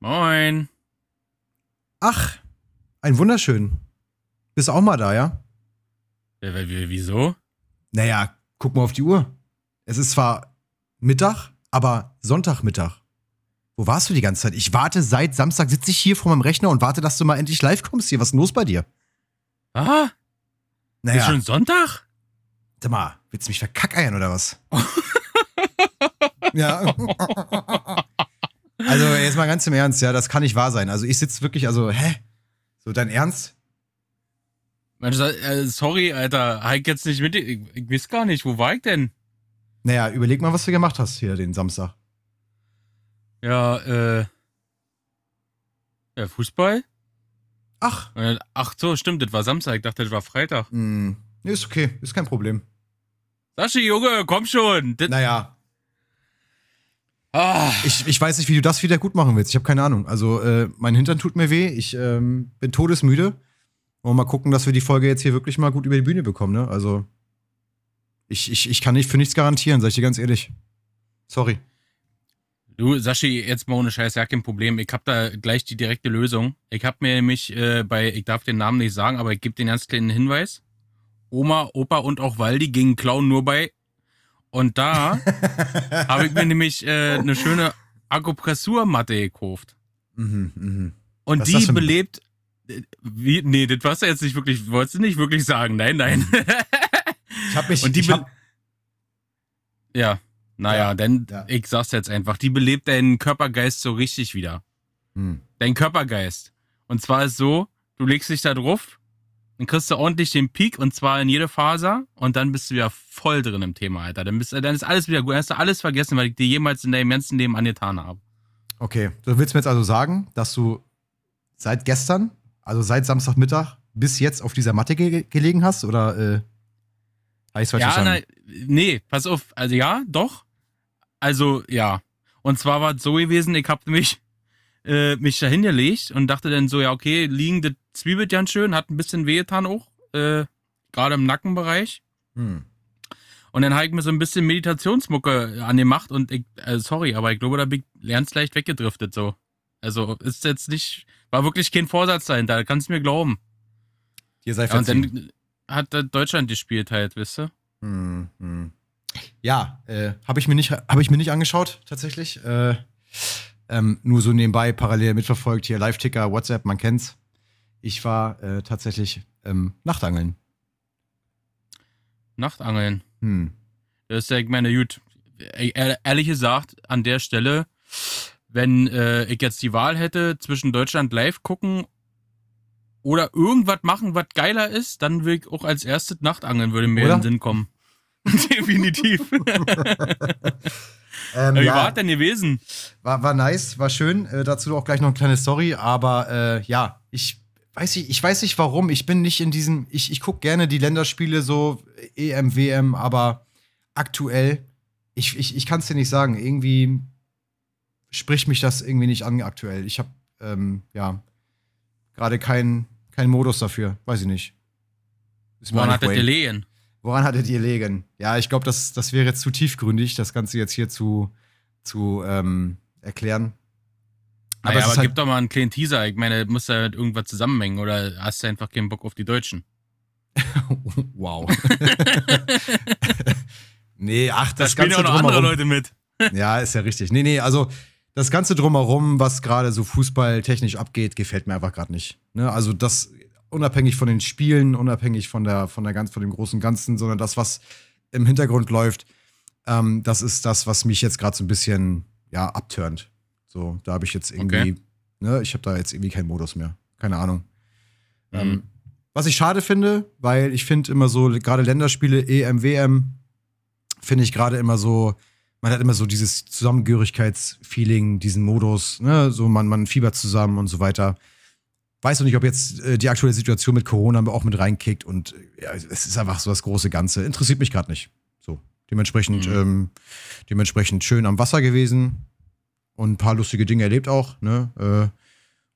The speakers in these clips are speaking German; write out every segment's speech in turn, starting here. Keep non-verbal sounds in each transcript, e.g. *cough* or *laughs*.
Moin. Ach, ein wunderschön. Bist auch mal da, ja? Ja, Wieso? Naja, guck mal auf die Uhr. Es ist zwar Mittag, aber Sonntagmittag. Wo warst du die ganze Zeit? Ich warte seit Samstag, sitze ich hier vor meinem Rechner und warte, dass du mal endlich live kommst hier. Was ist denn los bei dir? Ah, ist schon Sonntag? Sag mal, willst du mich verkackeiern oder was? *laughs* ja. *laughs* *laughs* also, jetzt mal ganz im Ernst, ja, das kann nicht wahr sein. Also, ich sitze wirklich, also, hä? So, dein Ernst? Mensch, äh, sorry, Alter. Ich jetzt nicht mit. Ich, ich weiß gar nicht, wo war ich denn? Naja, überleg mal, was du gemacht hast hier den Samstag. Ja, äh. Ja, Fußball? Ach, Äh, Ach so, stimmt, das war Samstag. Ich dachte, das war Freitag. nee, ist okay, ist kein Problem. Sascha, Junge, komm schon. Das, Naja, ah, ich, ich weiß nicht, wie du das wieder gut machen willst. Ich habe keine Ahnung. Also, äh, mein Hintern tut mir weh. Ich ähm, bin todesmüde. Und mal gucken, dass wir die Folge jetzt hier wirklich mal gut über die Bühne bekommen, ne? Also, ich, ich, ich kann nicht für nichts garantieren, sag ich dir ganz ehrlich. Sorry. Du, Sascha, jetzt mal ohne Scheiß, ja, kein Problem. Ich hab da gleich die direkte Lösung. Ich hab mir nämlich äh, bei, ich darf den Namen nicht sagen, aber ich gebe den ganz kleinen Hinweis. Oma, Opa und auch Waldi gingen klauen nur bei. Und da *laughs* habe ich mir nämlich äh, eine schöne Akupressurmatte gekauft. Mhm, mhm. Und Was die belebt. äh, Wie, nee, das warst du jetzt nicht wirklich, wolltest du nicht wirklich sagen. Nein, nein. *laughs* Ich hab mich. Und die ich hab, ja, naja, Ja, denn ja. ich sag's jetzt einfach, die belebt deinen Körpergeist so richtig wieder. hm. dein Körpergeist. Und zwar ist so, du legst dich da drauf, dann kriegst du ordentlich den Peak und zwar in jede Faser und dann bist du wieder voll drin im Thema, Alter. Dann, bist, dann ist alles wieder gut. Dann hast du alles vergessen, weil ich dir jemals in deinem ganzen Leben angetan habe. Okay, du willst mir jetzt also sagen, dass du seit gestern, also seit Samstagmittag, bis jetzt auf dieser Matte ge gelegen hast? Oder äh, habe falsch Ja, na, verstanden? nee, pass auf. Also ja, doch. Also ja. Und zwar war es so gewesen, ich hab mich, äh, mich da hingelegt und dachte dann so, ja, okay, liegen, das zwiebelt ganz schön, hat ein bisschen wehgetan auch, äh, gerade im Nackenbereich. Hm. Und dann habe ich mir so ein bisschen Meditationsmucke angemacht und ich, äh, sorry, aber ich glaube, da bin ich ganz leicht weggedriftet so. Also ist jetzt nicht, war wirklich kein Vorsatz dahinter, kannst du mir glauben. Dir sei Ja, und dann hat Deutschland gespielt halt, wisst ihr? Hm, hm. Ja, äh, habe ich mir nicht, habe ich mir nicht angeschaut tatsächlich. Äh, ähm, nur so nebenbei parallel mitverfolgt hier Live-Ticker, WhatsApp, man kennt's. Ich war äh, tatsächlich ähm, Nachtangeln. Nachtangeln. Hm. Das ist ja, ich meine, gut, e- ehr- ehrlich gesagt, an der Stelle, wenn äh, ich jetzt die Wahl hätte zwischen Deutschland live gucken oder irgendwas machen, was geiler ist, dann will ich auch als erstes Nachtangeln, würde mir Oder? in den Sinn kommen. *laughs* Definitiv. *laughs* Ähm, Wie ja, war es denn gewesen? war, war nice, war schön. Äh, dazu auch gleich noch eine kleine Story, aber äh, ja, ich weiß nicht, ich weiß nicht warum. Ich bin nicht in diesem, ich, ich gucke gerne die Länderspiele so, EM, WM, aber aktuell, ich, ich, ich kann es dir nicht sagen. Irgendwie spricht mich das irgendwie nicht an aktuell. Ich habe ähm, ja gerade keinen kein Modus dafür, weiß ich nicht. Ist nicht hat das Wayne. Woran hattet ihr legen? Ja, ich glaube, das, das wäre jetzt zu tiefgründig, das Ganze jetzt hier zu, zu ähm, erklären. Aber, naja, es aber halt- gib doch mal einen kleinen Teaser. Ich meine, muss da mit irgendwas zusammenhängen oder hast du einfach keinen Bock auf die Deutschen? *laughs* wow. *laughs* nee, ach, Da das spielen ja Ganze auch noch andere. Leute mit. *laughs* Ja, ist ja richtig. Nee, nee, also das Ganze drumherum, was gerade so fußballtechnisch abgeht, gefällt mir einfach gerade nicht. Ne? Also das unabhängig von den Spielen, unabhängig von der, von der ganz, von dem großen Ganzen, sondern das, was im Hintergrund läuft, ähm, das ist das, was mich jetzt gerade so ein bisschen, ja, abturnt. So, da habe ich jetzt irgendwie, Okay. ne, ich habe da jetzt irgendwie keinen Modus mehr. Keine Ahnung. Mhm. Ähm, was ich schade finde, weil ich finde immer so, gerade Länderspiele, EM, WM, finde ich gerade immer so, man hat immer so dieses Zusammengehörigkeitsfeeling, diesen Modus, ne, so man, man fiebert zusammen und so weiter. Weiß noch nicht, ob jetzt äh, die aktuelle Situation mit Corona auch mit reinkickt und äh, ja, es ist einfach so das große Ganze. Interessiert mich gerade nicht. So. Dementsprechend, Mhm. ähm, dementsprechend schön am Wasser gewesen und ein paar lustige Dinge erlebt auch, ne? Äh,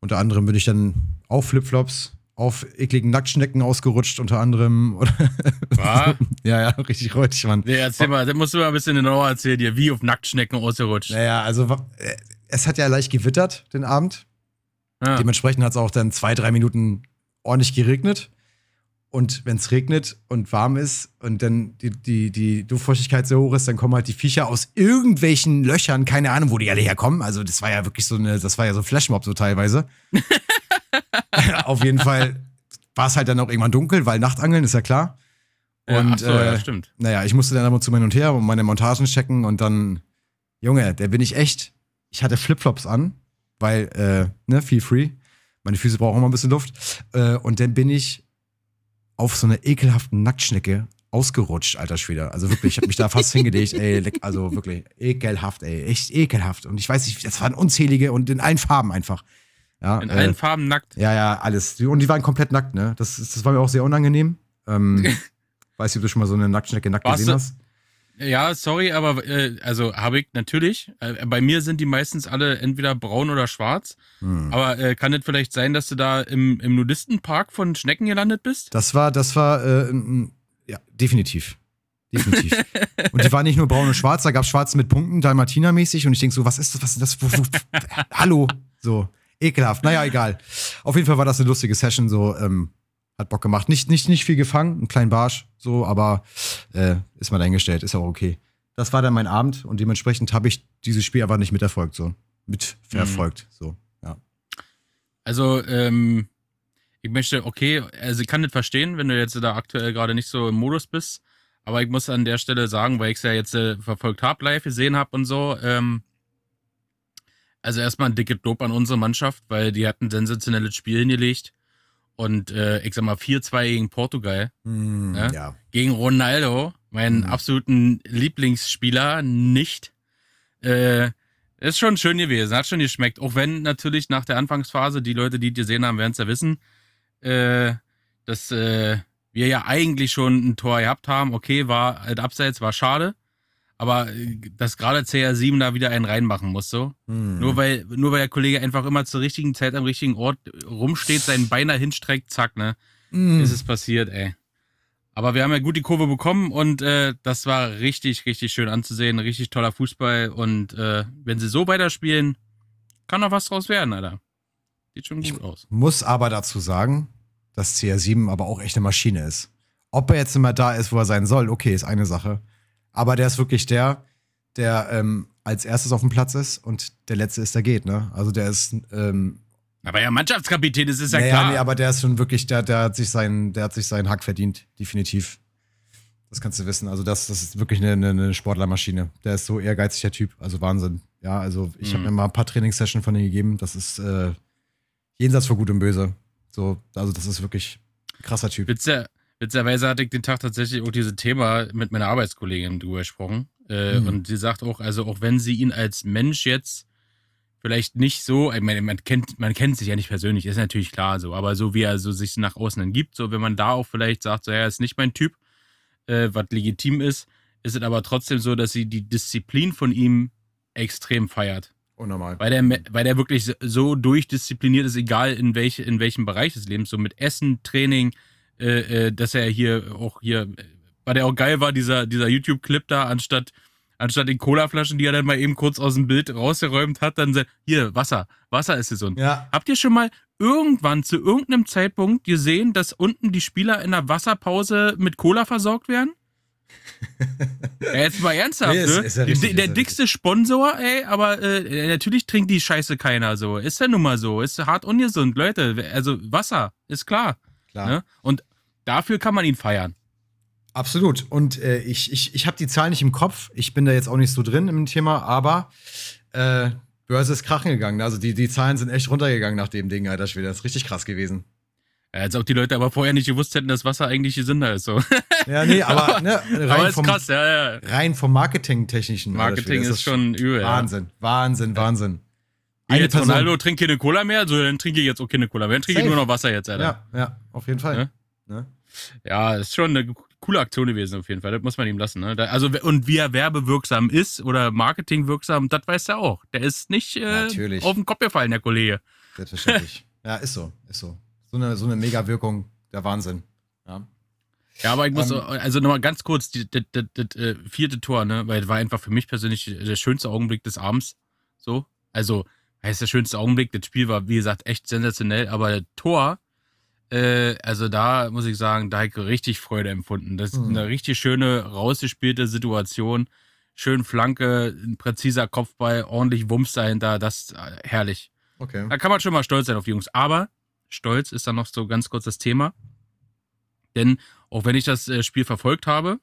unter anderem bin ich dann auf Flipflops, auf ekligen Nacktschnecken ausgerutscht, unter anderem. *laughs* Ja, ja, richtig räudig, Mann. Nee, erzähl mal, das musst du mal ein bisschen genauer erzählen dir, wie auf Nacktschnecken ausgerutscht. Naja, also äh, es hat ja leicht gewittert den Abend. Ja. Dementsprechend hat es auch dann zwei, drei Minuten ordentlich geregnet. Und wenn es regnet und warm ist und dann die, die, die Luftfeuchtigkeit so hoch ist, dann kommen halt die Viecher aus irgendwelchen Löchern, keine Ahnung, wo die alle herkommen. Also, das war ja wirklich so eine, das war ja so Flashmob so teilweise. *laughs* Auf jeden Fall war es halt dann auch irgendwann dunkel, weil Nachtangeln ist ja klar. Und, ja, so, äh, ja, stimmt. Naja, ich musste dann aber zu hin und her und meine Montagen checken und dann, Junge, der bin ich echt. Ich hatte Flipflops an, weil, äh, ne, feel free. Meine Füße brauchen immer ein bisschen Luft. Äh, und dann bin ich auf so einer ekelhaften Nacktschnecke ausgerutscht, alter Schwede. Also wirklich, ich habe mich da fast *laughs* hingelegt, ey, also wirklich ekelhaft, ey, echt ekelhaft. Und ich weiß nicht, das waren unzählige und in allen Farben einfach. Ja, in äh, allen Farben nackt. Ja, ja, alles. Und die waren komplett nackt, ne? Das, das war mir auch sehr unangenehm. Ähm, *laughs* weiß nicht, ob du schon mal so eine Nacktschnecke nackt Warst gesehen hast. Ja, sorry, aber äh, also habe ich natürlich. Äh, bei mir sind die meistens alle entweder braun oder schwarz. Hm. Aber äh, kann es vielleicht sein, dass du da im, im Nudistenpark von Schnecken gelandet bist? Das war, das war, äh, ja, definitiv. Definitiv. *laughs* und die war nicht nur braun und schwarz, da gab es schwarze mit Punkten, Dalmatiner-mäßig. Und ich denke so, was ist das? Was ist das? Wo, wo, *laughs* hallo? So, ekelhaft. Naja, egal. Auf jeden Fall war das eine lustige Session. So, ähm, hat Bock gemacht. Nicht, nicht, nicht viel gefangen, einen kleinen Barsch, so, aber äh, ist mal eingestellt, ist auch okay. Das war dann mein Abend und dementsprechend habe ich dieses Spiel aber nicht miterfolgt, so. Mit verfolgt, mhm. so, ja. Also, ähm, ich möchte, okay, also ich kann nicht verstehen, wenn du jetzt da aktuell gerade nicht so im Modus bist, aber ich muss an der Stelle sagen, weil ich es ja jetzt äh, verfolgt habe, live gesehen habe und so, ähm, also erstmal ein dickes Lob an unsere Mannschaft, weil die hatten ein sensationelles Spiel hingelegt. Und äh, ich sag mal 4-2 gegen Portugal. Mm, ja? ja? Gegen Ronaldo, meinen mm. absoluten Lieblingsspieler, nicht. Äh, ist schon schön gewesen, hat schon geschmeckt. Auch wenn natürlich nach der Anfangsphase, die Leute, die gesehen haben, werden es ja wissen, äh, dass äh, wir ja eigentlich schon ein Tor gehabt haben. Okay, war halt abseits, war schade. Aber äh, dass gerade CR7 da wieder einen reinmachen muss, so. Hm. Nur, weil, nur weil der Kollege einfach immer zur richtigen Zeit am richtigen Ort rumsteht, seinen Beiner hinstreckt, zack, ne? Hm. Ist es passiert, ey. Aber wir haben ja gut die Kurve bekommen und äh, das war richtig, richtig schön anzusehen. Richtig toller Fußball. Und äh, wenn sie so weiterspielen, kann noch was draus werden, Alter. Sieht schon gut ich aus. Muss aber dazu sagen, dass CR7 aber auch echt eine Maschine ist. Ob er jetzt immer da ist, wo er sein soll, okay, ist eine Sache. Aber der ist wirklich der, der ähm, als erstes auf dem Platz ist und der letzte ist, der geht, ne? Also der ist. Ähm, aber ja, Mannschaftskapitän, das ist ja naja, klar. Nee, aber der ist schon wirklich, der, der hat sich seinen, der hat sich seinen Hack verdient, definitiv. Das kannst du wissen. Also, das, das ist wirklich eine, eine Sportlermaschine. Der ist so ehrgeizig, der Typ. Also Wahnsinn. Ja, also ich mhm. habe mir mal ein paar Trainingssessions von ihm gegeben. Das ist äh, jenseits von Gut und Böse. So, also das ist wirklich ein krasser Typ. Witzer, Witzigerweise hatte ich den Tag tatsächlich auch dieses Thema mit meiner Arbeitskollegin drüber gesprochen. Äh, mhm. Und sie sagt auch, also auch wenn sie ihn als Mensch jetzt vielleicht nicht so, ich meine, man kennt, man kennt sich ja nicht persönlich, ist natürlich klar so, aber so wie er so sich nach außen dann gibt, so wenn man da auch vielleicht sagt, so ja, ist nicht mein Typ, äh, was legitim ist, ist es aber trotzdem so, dass sie die Disziplin von ihm extrem feiert. Unnormal. Weil der, weil der wirklich so durchdiszipliniert ist, egal in, welche, in welchem Bereich des Lebens, so mit Essen, Training, äh, äh, dass er hier auch hier, weil der auch geil war, dieser, dieser YouTube-Clip da, anstatt, anstatt den Colaflaschen, die er dann mal eben kurz aus dem Bild rausgeräumt hat, dann sagt, hier, Wasser, Wasser ist gesund. Ja. Habt ihr schon mal irgendwann zu irgendeinem Zeitpunkt gesehen, dass unten die Spieler in der Wasserpause mit Cola versorgt werden? *laughs* ja, jetzt mal ernsthaft, nee, ne? Ist ja richtig, der dickste Sponsor, ey, aber äh, natürlich trinkt die Scheiße keiner so. Ist ja nun mal so. Ist hart ungesund, Leute. Also Wasser, ist klar. Klar. Ne? Und dafür kann man ihn feiern. Absolut. Und äh, ich, ich, ich habe die Zahl nicht im Kopf. Ich bin da jetzt auch nicht so drin im Thema, aber äh, Börse ist krachen gegangen. Also die, die Zahlen sind echt runtergegangen nach dem Ding, Alter Schwede. Das ist richtig krass gewesen. Ja, als ob die Leute aber vorher nicht gewusst hätten, dass Wasser eigentlich gesünder ist. So. *laughs* Ja, nee, aber, ne, rein aber vom, krass, ja, ja. Rein vom Marketing-technischen. Marketing ist, ist, schon übel. Wahnsinn. Wahnsinn, Wahnsinn. Eine jetzt Person, Ronaldo trinkt keine Cola mehr, so dann trinke ich jetzt auch keine Cola mehr. Dann trinke ich nur noch Wasser jetzt, Alter. Ja, ja, auf jeden Fall. Ne? Ja ist schon eine coole Aktion gewesen, auf jeden Fall. Das muss man ihm lassen. Ne? Da, also, und wie er werbewirksam ist oder marketingwirksam, das weiß er auch. Der ist nicht äh, auf den Kopf gefallen, der Kollege. Selbstverständlich. *laughs* ja, ist so, ist so. So eine, so eine Mega-Wirkung, der Wahnsinn. Ja. Ja, aber ich muss, ähm, also nochmal ganz kurz, das, das, das, das, vierte Tor, ne, weil war einfach für mich persönlich der schönste Augenblick des Abends. So, Also, das ist der schönste Augenblick. Das Spiel war, wie gesagt, echt sensationell, aber das Tor, äh, also da muss ich sagen, da habe ich richtig Freude empfunden. Das ist Mhm. eine richtig schöne, rausgespielte Situation. Schön Flanke, ein präziser Kopfball, ordentlich Wumms dahinter, das ist äh, herrlich. Okay. Da kann man schon mal stolz sein auf die Jungs. Aber stolz ist dann noch so ganz kurz das Thema. Denn auch wenn ich das äh, Spiel verfolgt habe,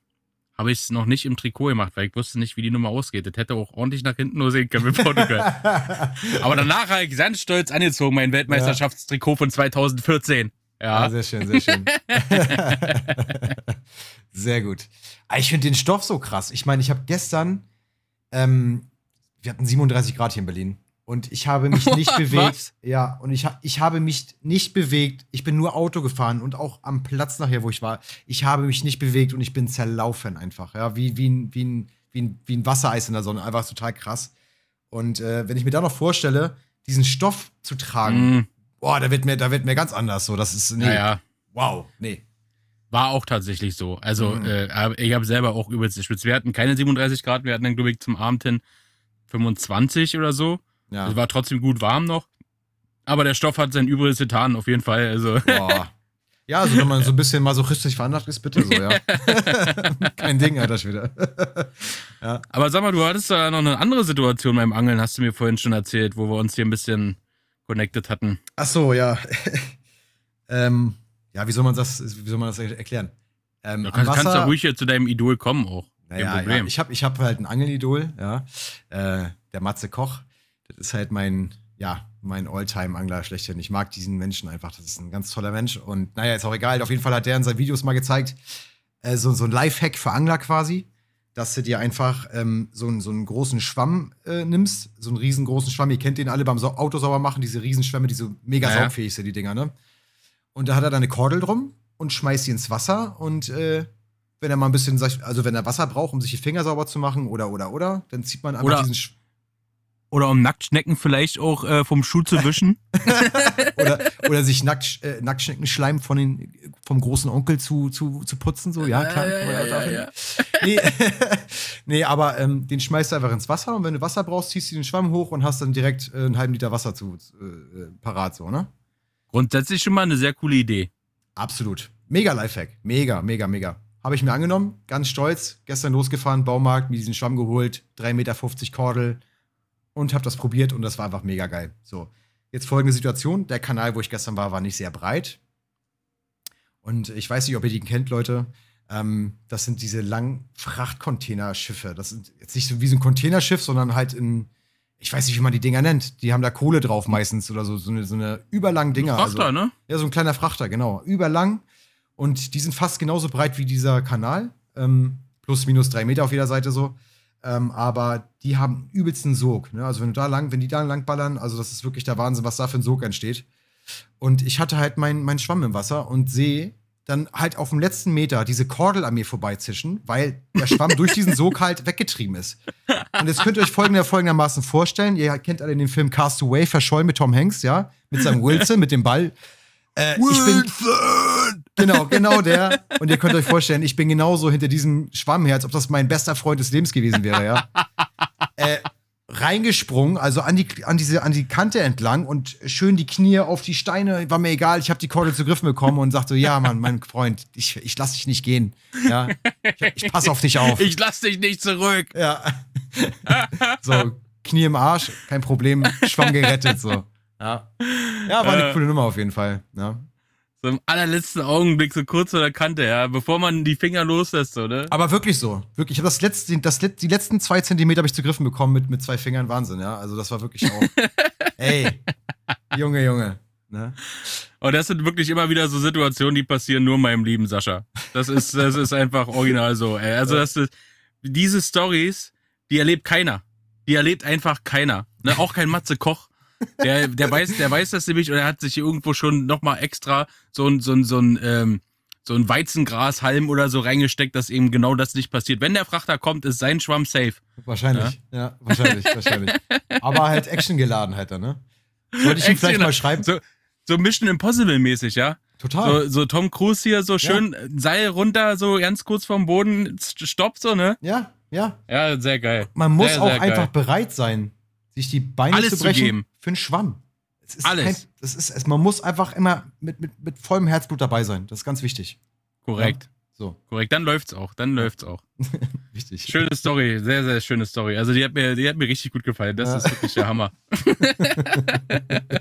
habe ich es noch nicht im Trikot gemacht, weil ich wusste nicht, wie die Nummer ausgeht. Das hätte auch ordentlich nach hinten nur sehen können mit Portugal. *laughs* Aber danach habe ich ganz stolz angezogen, mein Weltmeisterschaftstrikot von 2014. Ah, Ja. sehr schön, sehr schön. *laughs* sehr gut. Ah, Ich finde den Stoff so krass. Ich meine, ich habe gestern, ähm, wir hatten 37 Grad hier in Berlin und ich habe mich *laughs* nicht bewegt. Was? Ja, und ich, ich habe mich nicht bewegt. Ich bin nur Auto gefahren und auch am Platz nachher, wo ich war, ich habe mich nicht bewegt und ich bin zerlaufen einfach. Ja, wie, wie, ein, wie, ein, wie, ein, wie ein Wassereis in der Sonne. Einfach total krass. Und äh, wenn ich mir da noch vorstelle, diesen Stoff zu tragen, Mm, boah, da wird mir, da wird mir ganz anders. So, das ist, nee, Naja, wow, nee. war auch tatsächlich so. Also, Mhm. äh, ich habe selber auch übelst geschwitzt. Wir hatten keine 37 Grad, wir hatten dann, glaube ich, zum Abend hin 25 oder so. Ja. Es war trotzdem gut warm noch. Aber der Stoff hat sein Übriges getan, auf jeden Fall. Also, Boah. Ja, also wenn man so ein bisschen masochistisch veranlagt ist, bitte so, ja. *laughs* Kein Ding, Alter, Schwede. aber sag mal, du hattest da noch eine andere Situation beim Angeln, hast du mir vorhin schon erzählt, wo wir uns hier ein bisschen connected hatten. Ach so, ja. *laughs* ähm, ja, wie soll man das, wie soll man das erklären? Ähm, Du am kannst, kannst Wasser- ja ruhig hier zu deinem Idol kommen auch. Kein Naja, ja, Problem. ich habe ich hab halt ein Angelidol, ja. Äh, der Matze Koch. Das ist halt mein, ja, mein Alltime-Angler schlechthin. Ich mag diesen Menschen einfach. Das ist ein ganz toller Mensch. Und naja, ist auch egal. Auf jeden Fall hat der in seinen Videos mal gezeigt, äh, so, so ein Lifehack für Angler quasi, dass du dir einfach ähm, so, einen, so einen großen Schwamm äh, nimmst, so einen riesengroßen Schwamm. Ihr kennt den alle beim so Auto sauber machen, diese Riesenschwämme, die so mega Ja, saugfähig sind, die Dinger, ne? Und da hat er dann eine Kordel drum und schmeißt die ins Wasser und äh, wenn er mal ein bisschen, also wenn er Wasser braucht, um sich die Finger sauber zu machen oder oder oder, dann zieht man einfach Oder- diesen Sch Oder um Nacktschnecken vielleicht auch äh, vom Schuh zu wischen. *laughs* oder, oder sich Nackt, äh, Nacktschneckenschleim von den, vom großen Onkel zu, zu, zu putzen, so, ja, klar. ja, auch hin. Nee, *laughs* nee, aber ähm, den schmeißt du einfach ins Wasser und wenn du Wasser brauchst, ziehst du den Schwamm hoch und hast dann direkt äh, einen halben Liter Wasser zu, äh, äh, parat, so, ne? Grundsätzlich schon mal eine sehr coole Idee. Absolut. Mega Lifehack. Mega, mega, mega. Habe ich mir angenommen, ganz stolz. Gestern losgefahren, Baumarkt, mir diesen Schwamm geholt, 3,50 Meter Kordel und habe das probiert und das war einfach mega geil. So, jetzt folgende Situation. Der Kanal, wo ich gestern war, war nicht sehr breit. Und ich weiß nicht, ob ihr die kennt, Leute. Ähm, das sind diese langen Frachtcontainerschiffe. Das sind jetzt nicht so wie so ein Containerschiff, sondern halt in, ich weiß nicht, wie man die Dinger nennt. Die haben da Kohle drauf meistens oder so, so eine, so eine überlangen Dinger. Frachter, also, ne? ja, so ein kleiner Frachter, genau. Überlang. Und die sind fast genauso breit wie dieser Kanal. Ähm, plus, minus drei Meter auf jeder Seite so. Ähm, aber die haben übelsten Sog. Ne? Also wenn du da lang, wenn die da lang ballern, also das ist wirklich der Wahnsinn, was da für ein Sog entsteht. Und ich hatte halt meinen mein Schwamm im Wasser und sehe dann halt auf dem letzten Meter diese Kordel an mir vorbeizischen, weil der Schwamm durch diesen Sog halt weggetrieben ist. Und jetzt könnt ihr euch folgender, folgendermaßen vorstellen: Ihr kennt alle den Film Castaway, verschollen mit Tom Hanks, ja? Mit seinem Wilson, mit dem Ball. Äh, ich bin, genau, genau der. Und ihr könnt euch vorstellen, ich bin genauso hinter diesem Schwamm her, als ob das mein bester Freund des Lebens gewesen wäre, ja. äh, reingesprungen, also an die, an, diese, an die Kante entlang und schön die Knie auf die Steine. War mir egal, ich habe die Kordel zu Griffen bekommen und sagte, ja, Mann, mein Freund, ich, ich lass dich nicht gehen. Ja, ich, ich pass auf dich auf. Ich lass dich nicht zurück. Ja. *laughs* so, Knie im Arsch, kein Problem, Schwamm gerettet, so. Ja. Ja, war eine Äh. coole Nummer auf jeden Fall. Ja. So im allerletzten Augenblick, so kurz vor der Kante, ja, bevor man die Finger loslässt, so, ne? Aber wirklich so. Wirklich. Ich habe das letzte, das, die letzten zwei Zentimeter habe ich zu Griffen bekommen mit, mit zwei Fingern. Wahnsinn, ja. Also das war wirklich auch. *laughs* ey, Junge, Junge. Ne? Und das sind wirklich immer wieder so Situationen, die passieren nur meinem lieben Sascha. Das ist, das ist einfach original so. Ey. Also das ist, diese Stories, die erlebt keiner. Die erlebt einfach keiner. Ne? Auch kein Matze Koch. Der, der weiß, der weiß das nämlich und er hat sich irgendwo schon nochmal extra so ein, so ein, so ein, ähm, so ein Weizengrashalm oder so reingesteckt, dass eben genau das nicht passiert. Wenn der Frachter kommt, ist sein Schwamm safe. Wahrscheinlich. Ja, wahrscheinlich, wahrscheinlich. Aber halt Action geladen halt dann, ne? Sollte ich ihm vielleicht mal schreiben? So, so Mission Impossible mäßig, ja? Total. So, so Tom Cruise hier, so schön Seil runter, so ganz kurz vom Boden, st- stopp, so, ne? Ja, ja. Ja, sehr geil. Man muss Sehr, auch sehr einfach geil. bereit sein, sich die Beine Alles zu brechen für einen Schwamm. Es ist Alles. Kein, das ist, es, man muss einfach immer mit, mit, mit vollem Herzblut dabei sein. Das ist ganz wichtig. Korrekt. So, Korrekt. Dann läuft's auch. Dann läuft's auch. *laughs* wichtig. Schöne Story. Sehr, sehr schöne Story. Also die hat mir, die hat mir richtig gut gefallen. Das Ja. ist wirklich der Hammer. *laughs* *laughs*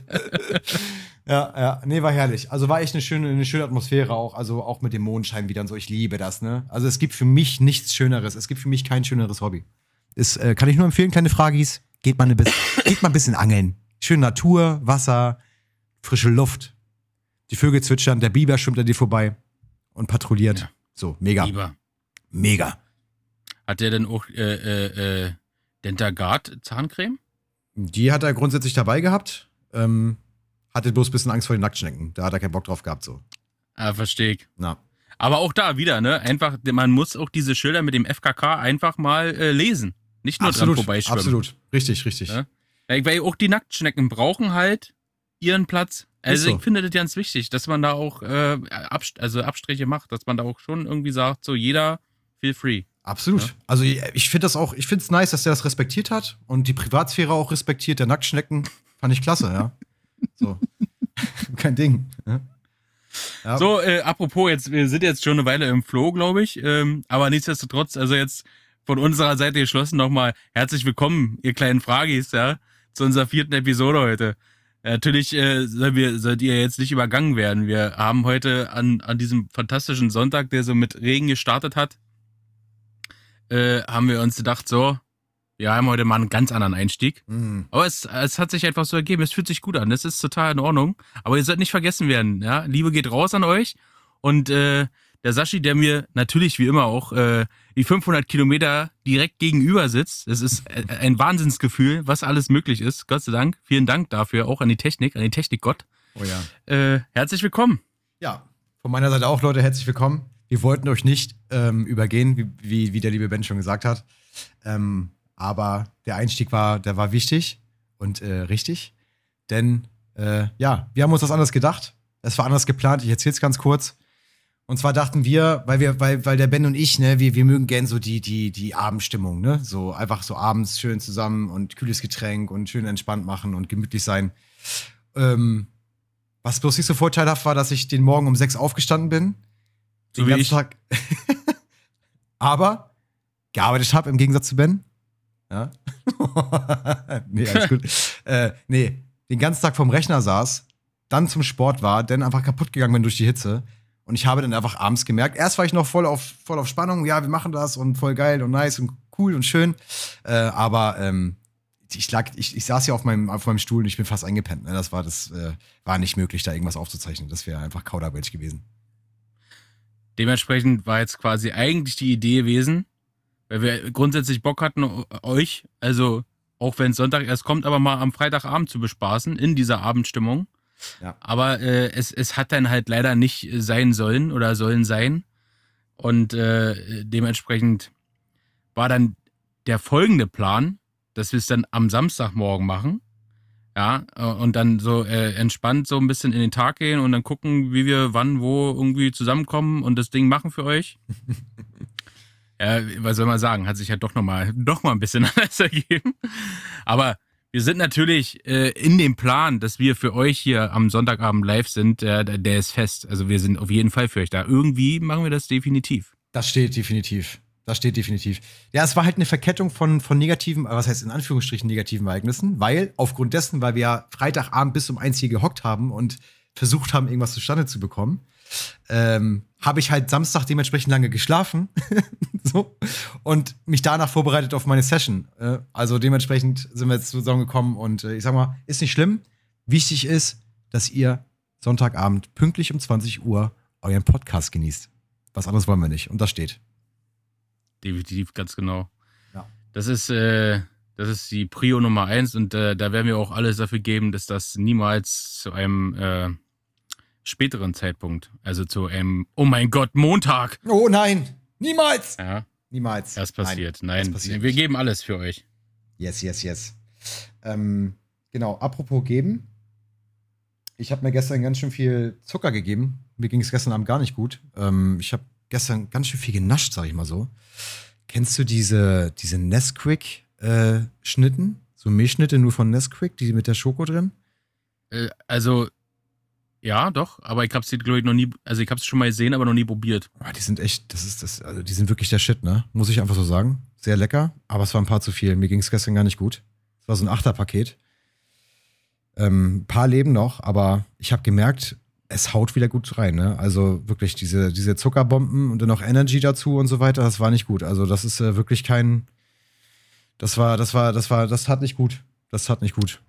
Ja, ja, nee, war herrlich. Also war echt eine schöne, eine schöne Atmosphäre auch. Also auch mit dem Mondschein wieder und so. Ich liebe das, ne? Also es gibt für mich nichts Schöneres. Es gibt für mich kein schöneres Hobby. Das äh, kann ich nur empfehlen, kleine Fragis. Geht mal, eine bis geht mal ein bisschen angeln. Schöne Natur, Wasser, frische Luft. Die Vögel zwitschern, der Biber schwimmt an dir vorbei und patrouilliert. Ja. So, mega. Lieber. Mega. Hat der denn auch äh, äh, äh, Dentagard Zahncreme? Die hat er grundsätzlich dabei gehabt. Ähm, hatte bloß ein bisschen Angst vor den Nacktschnecken. Da hat er keinen Bock drauf gehabt, so. Ah, verstehe ich. Na. Aber auch da wieder, ne? Einfach, man muss auch diese Schilder mit dem FKK einfach mal äh, lesen. Nicht nur dran vorbeischwimmen. absolut. Richtig, richtig. Ja? Weil, weil auch die Nacktschnecken brauchen halt ihren Platz. Also so. ich finde das ganz wichtig, dass man da auch äh, Abst also Abstriche macht, dass man da auch schon irgendwie sagt, so jeder feel free. Absolut. Ja. Also ich, ich finde das auch, ich finde es nice, dass der das respektiert hat und die Privatsphäre auch respektiert. Der Nacktschnecken fand ich klasse, ja. So. *laughs* Kein Ding. Ja. Ja. So, äh, apropos, jetzt, wir sind jetzt schon eine Weile im Flow, glaube ich. Ähm, aber nichtsdestotrotz, also jetzt von unserer Seite geschlossen nochmal herzlich willkommen, ihr kleinen Fragis, ja, zu unserer vierten Episode heute. Natürlich äh, soll wir, sollt ihr jetzt nicht übergangen werden. Wir haben heute an, an diesem fantastischen Sonntag, der so mit Regen gestartet hat, äh, haben wir uns gedacht, so, wir haben heute mal einen ganz anderen Einstieg. Mm. Aber es, es hat sich einfach so ergeben, es fühlt sich gut an, das ist total in Ordnung. Aber ihr sollt nicht vergessen werden, ja. Liebe geht raus an euch. Und äh, der Sashi, der mir natürlich wie immer auch äh, die 500 Kilometer direkt gegenüber sitzt, das ist äh, ein Wahnsinnsgefühl, was alles möglich ist. Gott sei Dank. Vielen Dank dafür, auch an die Technik, an die Technikgott. Oh ja. Äh, herzlich willkommen. Ja, von meiner Seite auch, Leute, herzlich willkommen. Wir wollten euch nicht ähm, übergehen, wie, wie, wie der liebe Ben schon gesagt hat. Ähm, aber der Einstieg war, der war wichtig und äh, richtig. Denn äh, ja, wir haben uns das anders gedacht. Es war anders geplant. Ich erzähle es ganz kurz. Und zwar dachten wir, weil wir, weil, weil der Ben und ich, ne, wir, wir mögen gern so die, die, die Abendstimmung, ne? So einfach so abends schön zusammen und kühles Getränk und schön entspannt machen und gemütlich sein. Ähm, was bloß nicht so vorteilhaft war, dass ich den Morgen um sechs aufgestanden bin. So den wie ganzen ich. Tag. *laughs* aber gearbeitet habe im Gegensatz zu Ben. Ja. *laughs* nee, alles gut. *laughs* äh, nee, den ganzen Tag vom Rechner saß, dann zum Sport war, dann einfach kaputt gegangen bin durch die Hitze. Und ich habe dann einfach abends gemerkt, erst war ich noch voll auf, voll auf Spannung, ja, wir machen das und voll geil und nice und cool und schön. Äh, aber ähm, ich lag, ich, ich saß ja auf meinem, auf meinem Stuhl und ich bin fast eingepennt. Ne? Das war, das äh, war nicht möglich, da irgendwas aufzuzeichnen. Das wäre einfach Kauderwelsch gewesen. Dementsprechend war jetzt quasi eigentlich die Idee gewesen, weil wir grundsätzlich Bock hatten, o- euch, also auch wenn es Sonntag erst kommt, aber mal am Freitagabend zu bespaßen in dieser Abendstimmung. Ja. Aber äh, es, es hat dann halt leider nicht sein sollen oder sollen sein. Und äh, dementsprechend war dann der folgende Plan, dass wir es dann am Samstagmorgen machen. Ja, äh, und dann so äh, entspannt so ein bisschen in den Tag gehen und dann gucken, wie wir wann, wo irgendwie zusammenkommen und das Ding machen für euch. *laughs* ja, was soll man sagen, hat sich halt doch nochmal doch mal ein bisschen *laughs* anders ergeben. Aber wir sind natürlich äh, in dem Plan, dass wir für euch hier am Sonntagabend live sind, äh, der, ist fest. Also wir sind auf jeden Fall für euch da. Irgendwie machen wir das definitiv. Das steht definitiv. Das steht definitiv. Ja, es war halt eine Verkettung von, von negativen, was heißt in Anführungsstrichen negativen Ereignissen, weil aufgrund dessen, weil wir Freitagabend bis um eins hier gehockt haben und versucht haben, irgendwas zustande zu bekommen, ähm, habe ich halt Samstag dementsprechend lange geschlafen *laughs* so, und mich danach vorbereitet auf meine Session. Äh, also dementsprechend sind wir jetzt zusammengekommen und äh, ich sag mal, ist nicht schlimm. Wichtig ist, dass ihr Sonntagabend pünktlich um 20 Uhr euren Podcast genießt. Was anderes wollen wir nicht. Und das steht. Definitiv, ganz genau. Ja. Das ist, äh, das ist die Prio Nummer eins und äh, da werden wir auch alles dafür geben, dass das niemals zu einem äh, späteren Zeitpunkt, also zu einem, oh mein Gott, Montag, Oh nein! Niemals! ja, Niemals. erst passiert. Nein, Nein, das passiert wir nicht. geben alles für euch. Yes, yes, yes. Ähm, genau, apropos geben. Ich habe mir gestern ganz schön viel Zucker gegeben. Mir ging es gestern Abend gar nicht gut. Ähm, ich habe gestern ganz schön viel genascht, sag ich mal so. Kennst du diese, diese Nesquik-Schnitten? So Milchschnitte nur von Nesquik, die mit der Schoko drin? Äh, also, ja, doch, aber ich hab's glaube ich, noch nie, also ich hab's schon mal gesehen, aber noch nie probiert. Ah, die sind echt, das ist das, also die sind wirklich der Shit, ne? Muss ich einfach so sagen. Sehr lecker, aber es war ein paar zu viel. Mir ging es gestern gar nicht gut. Es war so ein Achterpaket. Ähm, ein paar leben noch, aber ich habe gemerkt, es haut wieder gut rein, ne? Also wirklich diese, diese Zuckerbomben und dann noch Energy dazu und so weiter, das war nicht gut. Also das ist äh, wirklich kein, das war, das war, das war, das hat nicht gut. Das hat nicht gut.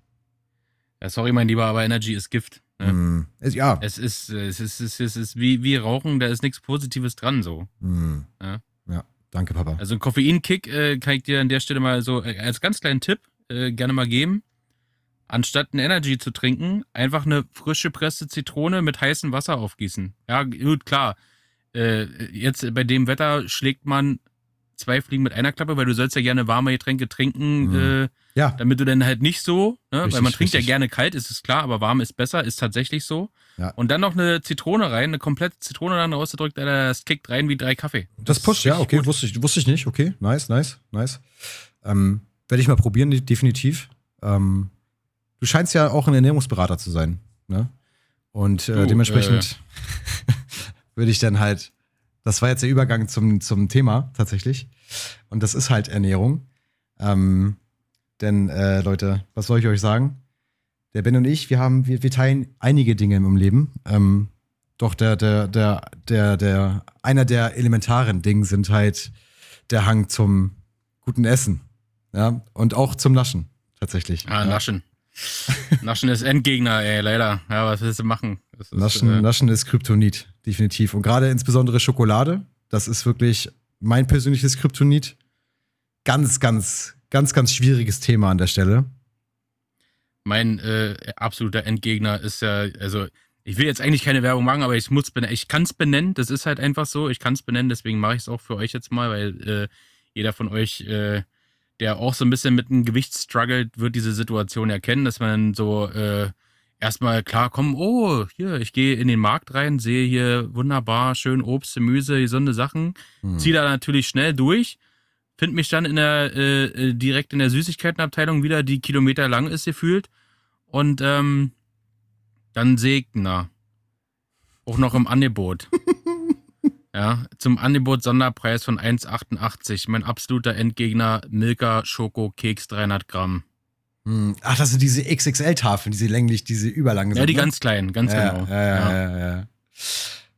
Ja, sorry, mein Lieber, aber Energy ist Gift. Ne? Mm. Es, ja. Es ist, es ist, es ist, es ist wie, wie Rauchen, da ist nichts Positives dran, so. Mm. Ja. ja, danke, Papa. Also ein Koffeinkick äh, kann ich dir an der Stelle mal so äh, als ganz kleinen Tipp äh, gerne mal geben. Anstatt ein Energy zu trinken, einfach eine frische Presse Zitrone mit heißem Wasser aufgießen. Ja, gut, klar. Äh, jetzt bei dem Wetter schlägt man zwei Fliegen mit einer Klappe, weil du sollst ja gerne warme Getränke trinken, Mhm. Äh, Ja, damit du dann halt nicht so, ne? weil Richtig, man trinkt richtig. ja gerne kalt, ist es klar, aber warm ist besser, ist tatsächlich so. Ja. Und dann noch eine Zitrone rein, eine komplette Zitrone dann rausgedrückt, das kickt rein wie drei Kaffee. das pusht, ja, okay, gut. wusste ich, wusste ich nicht. Okay, nice, nice, nice. Ähm, Werde ich mal probieren, definitiv. Ähm, du scheinst ja auch ein Ernährungsberater zu sein, ne? Und äh, Du, dementsprechend *laughs* würde ich dann halt, das war jetzt der Übergang zum, zum Thema tatsächlich. Und das ist halt Ernährung. Ähm, denn, äh, Leute, was soll ich euch sagen? Der Ben und ich, wir haben, wir, wir teilen einige Dinge im Leben. Ähm, doch der, der, der, der, der, einer der elementaren Dinge sind halt der Hang zum guten Essen. Ja, und auch zum Naschen, tatsächlich. Ah, ja. Naschen. *laughs* Naschen ist Endgegner, ey, leider. Ja, was willst du machen? Ist, Naschen, äh, Naschen ist Kryptonit, definitiv. Und gerade insbesondere Schokolade, das ist wirklich mein persönliches Kryptonit. Ganz, ganz, ganz, ganz schwieriges Thema an der Stelle. Mein äh, absoluter Endgegner ist ja, also ich will jetzt eigentlich keine Werbung machen, aber ich muss benennen, ich kann es benennen, das ist halt einfach so, ich kann es benennen, deswegen mache ich es auch für euch jetzt mal, weil äh, jeder von euch, äh, der auch so ein bisschen mit dem Gewicht struggelt, wird diese Situation erkennen, dass man so äh, erstmal klar kommen, oh, hier, ich gehe in den Markt rein, sehe hier wunderbar schön Obst, Gemüse, gesunde Sachen, Hm. ziehe da natürlich schnell durch, finde mich dann in der, äh, äh, direkt in der Süßigkeitenabteilung wieder, die Kilometer lang ist gefühlt. Und ähm, dann Segner. Auch noch im Angebot. *laughs* ja, zum Angebot Sonderpreis von 1,88. Mein absoluter Endgegner Milka Schoko Keks 300 Gramm. Hm. Ach, das sind diese XXL-Tafeln, diese länglich, diese überlangen. Ja, die ne? ganz kleinen, ganz ja, genau. Ja, ja, ja. ja. Ja,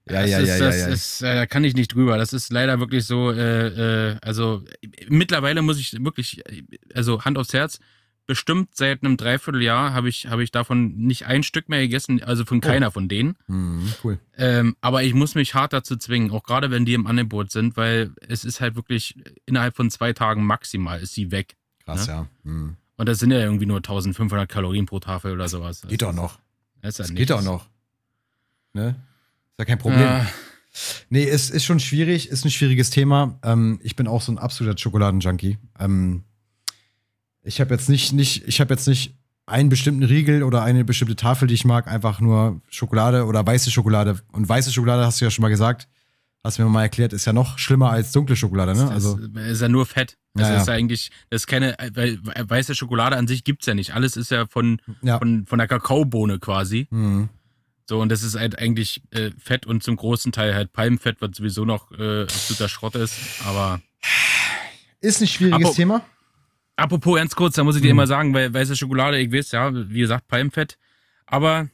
Das ja, ist, ja, das ja, ja. ist, äh, da kann ich nicht drüber. Das ist leider wirklich so, äh, äh, also mittlerweile muss ich wirklich, äh, also Hand aufs Herz, bestimmt seit einem Dreivierteljahr habe ich, habe ich davon nicht ein Stück mehr gegessen, also von keiner von denen. Hm, cool. Ähm, aber ich muss mich hart dazu zwingen, auch gerade wenn die im Angebot sind, weil es ist halt wirklich innerhalb von zwei Tagen maximal ist die weg. Krass, ja. Hm. Und das sind ja irgendwie nur 1500 Kalorien pro Tafel oder sowas. Das Geht doch noch. ja Das nichts. geht doch noch. Ne? Ist ja kein Problem. Ja, Nee, es ist schon schwierig, ist ein schwieriges Thema. Ähm, ich bin auch so ein absoluter Schokoladenjunkie. Ähm, ich habe jetzt nicht, nicht, ich habe jetzt nicht einen bestimmten Riegel oder eine bestimmte Tafel, die ich mag, einfach nur Schokolade oder weiße Schokolade. Und weiße Schokolade, hast du ja schon mal gesagt, hast du mir mal erklärt, ist ja noch schlimmer als dunkle Schokolade, ne? Also, ist ja nur Fett. Das Ja, ist ja eigentlich, das ist keine, weil weiße Schokolade an sich gibt's ja nicht. Alles ist ja von, ja. von, von der Kakaobohne quasi. Hm. So, und das ist halt eigentlich äh, Fett und zum großen Teil halt Palmfett, was sowieso noch äh, absoluter Schrott ist. Aber Ist ein schwieriges Aber- Thema. Apropos ganz kurz, da muss ich dir Hm. immer sagen, weil weiße Schokolade, ich weiß, ja, wie gesagt, Palmfett. Aber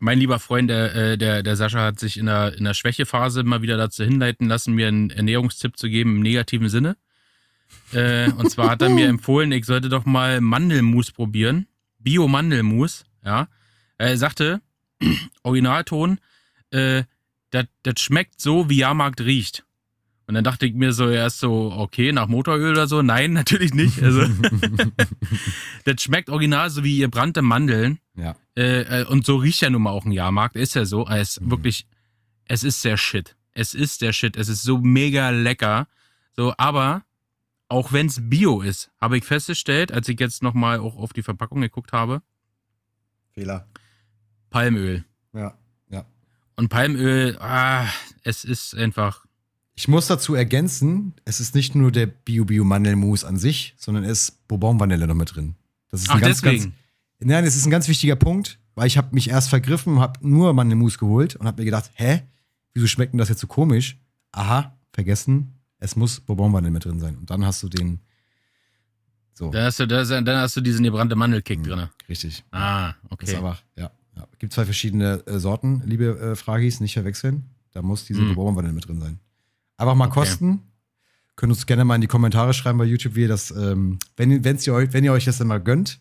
mein lieber Freund, der, äh, der, der Sascha, hat sich in der, in der Schwächephase mal wieder dazu hinleiten lassen, mir einen Ernährungstipp zu geben im negativen Sinne. Äh, und zwar hat er mir empfohlen, ich sollte doch mal Mandelmus probieren. Bio-Mandelmus, ja. Er sagte, *clears throat* Originalton, äh, das schmeckt so, wie Jahrmarkt riecht. Und dann dachte ich mir so erst so, okay, nach Motoröl oder so. Nein, *laughs* natürlich nicht. Also, *laughs* das schmeckt original so wie ihr brannte Mandeln. ja. Äh, äh, und so riecht ja nun mal auch ein Jahrmarkt. Ist ja so. Es ist Mhm. wirklich, es ist der Shit. Es ist der Shit. Es ist so mega lecker. So, aber auch wenn es Bio ist, habe ich festgestellt, als ich jetzt nochmal auch auf die Verpackung geguckt habe, Fehler. Palmöl. Ja. Ja. Und Palmöl, ah, es ist einfach, Ich muss dazu ergänzen, es ist nicht nur der Bio Bio Mandelmus an sich, sondern es ist Bourbon-Vanille noch mit drin. Das ist ein Ach, ganz, deswegen. ganz. Nein, es ist ein ganz wichtiger Punkt, weil ich habe mich erst vergriffen, habe nur Mandelmus geholt und habe mir gedacht, hä, wieso schmeckt denn das jetzt so komisch? Aha, vergessen, es muss Bourbon-Vanille mit drin sein. Und dann hast du den. So, Dann hast du, das, dann hast du diesen gebrannte Mandelkick drin. richtig. Ah, Das okay. ist einfach, ja. Ja. Gibt zwei verschiedene äh, Sorten, liebe äh, Fragis, nicht verwechseln. Da muss diese Mm. Bourbon-Vanille mit drin sein. Einfach mal Okay. kosten. Könnt uns gerne mal in die Kommentare schreiben bei YouTube, wie ihr das, ähm, wenn, wenn's ihr euch, wenn ihr euch das dann mal gönnt,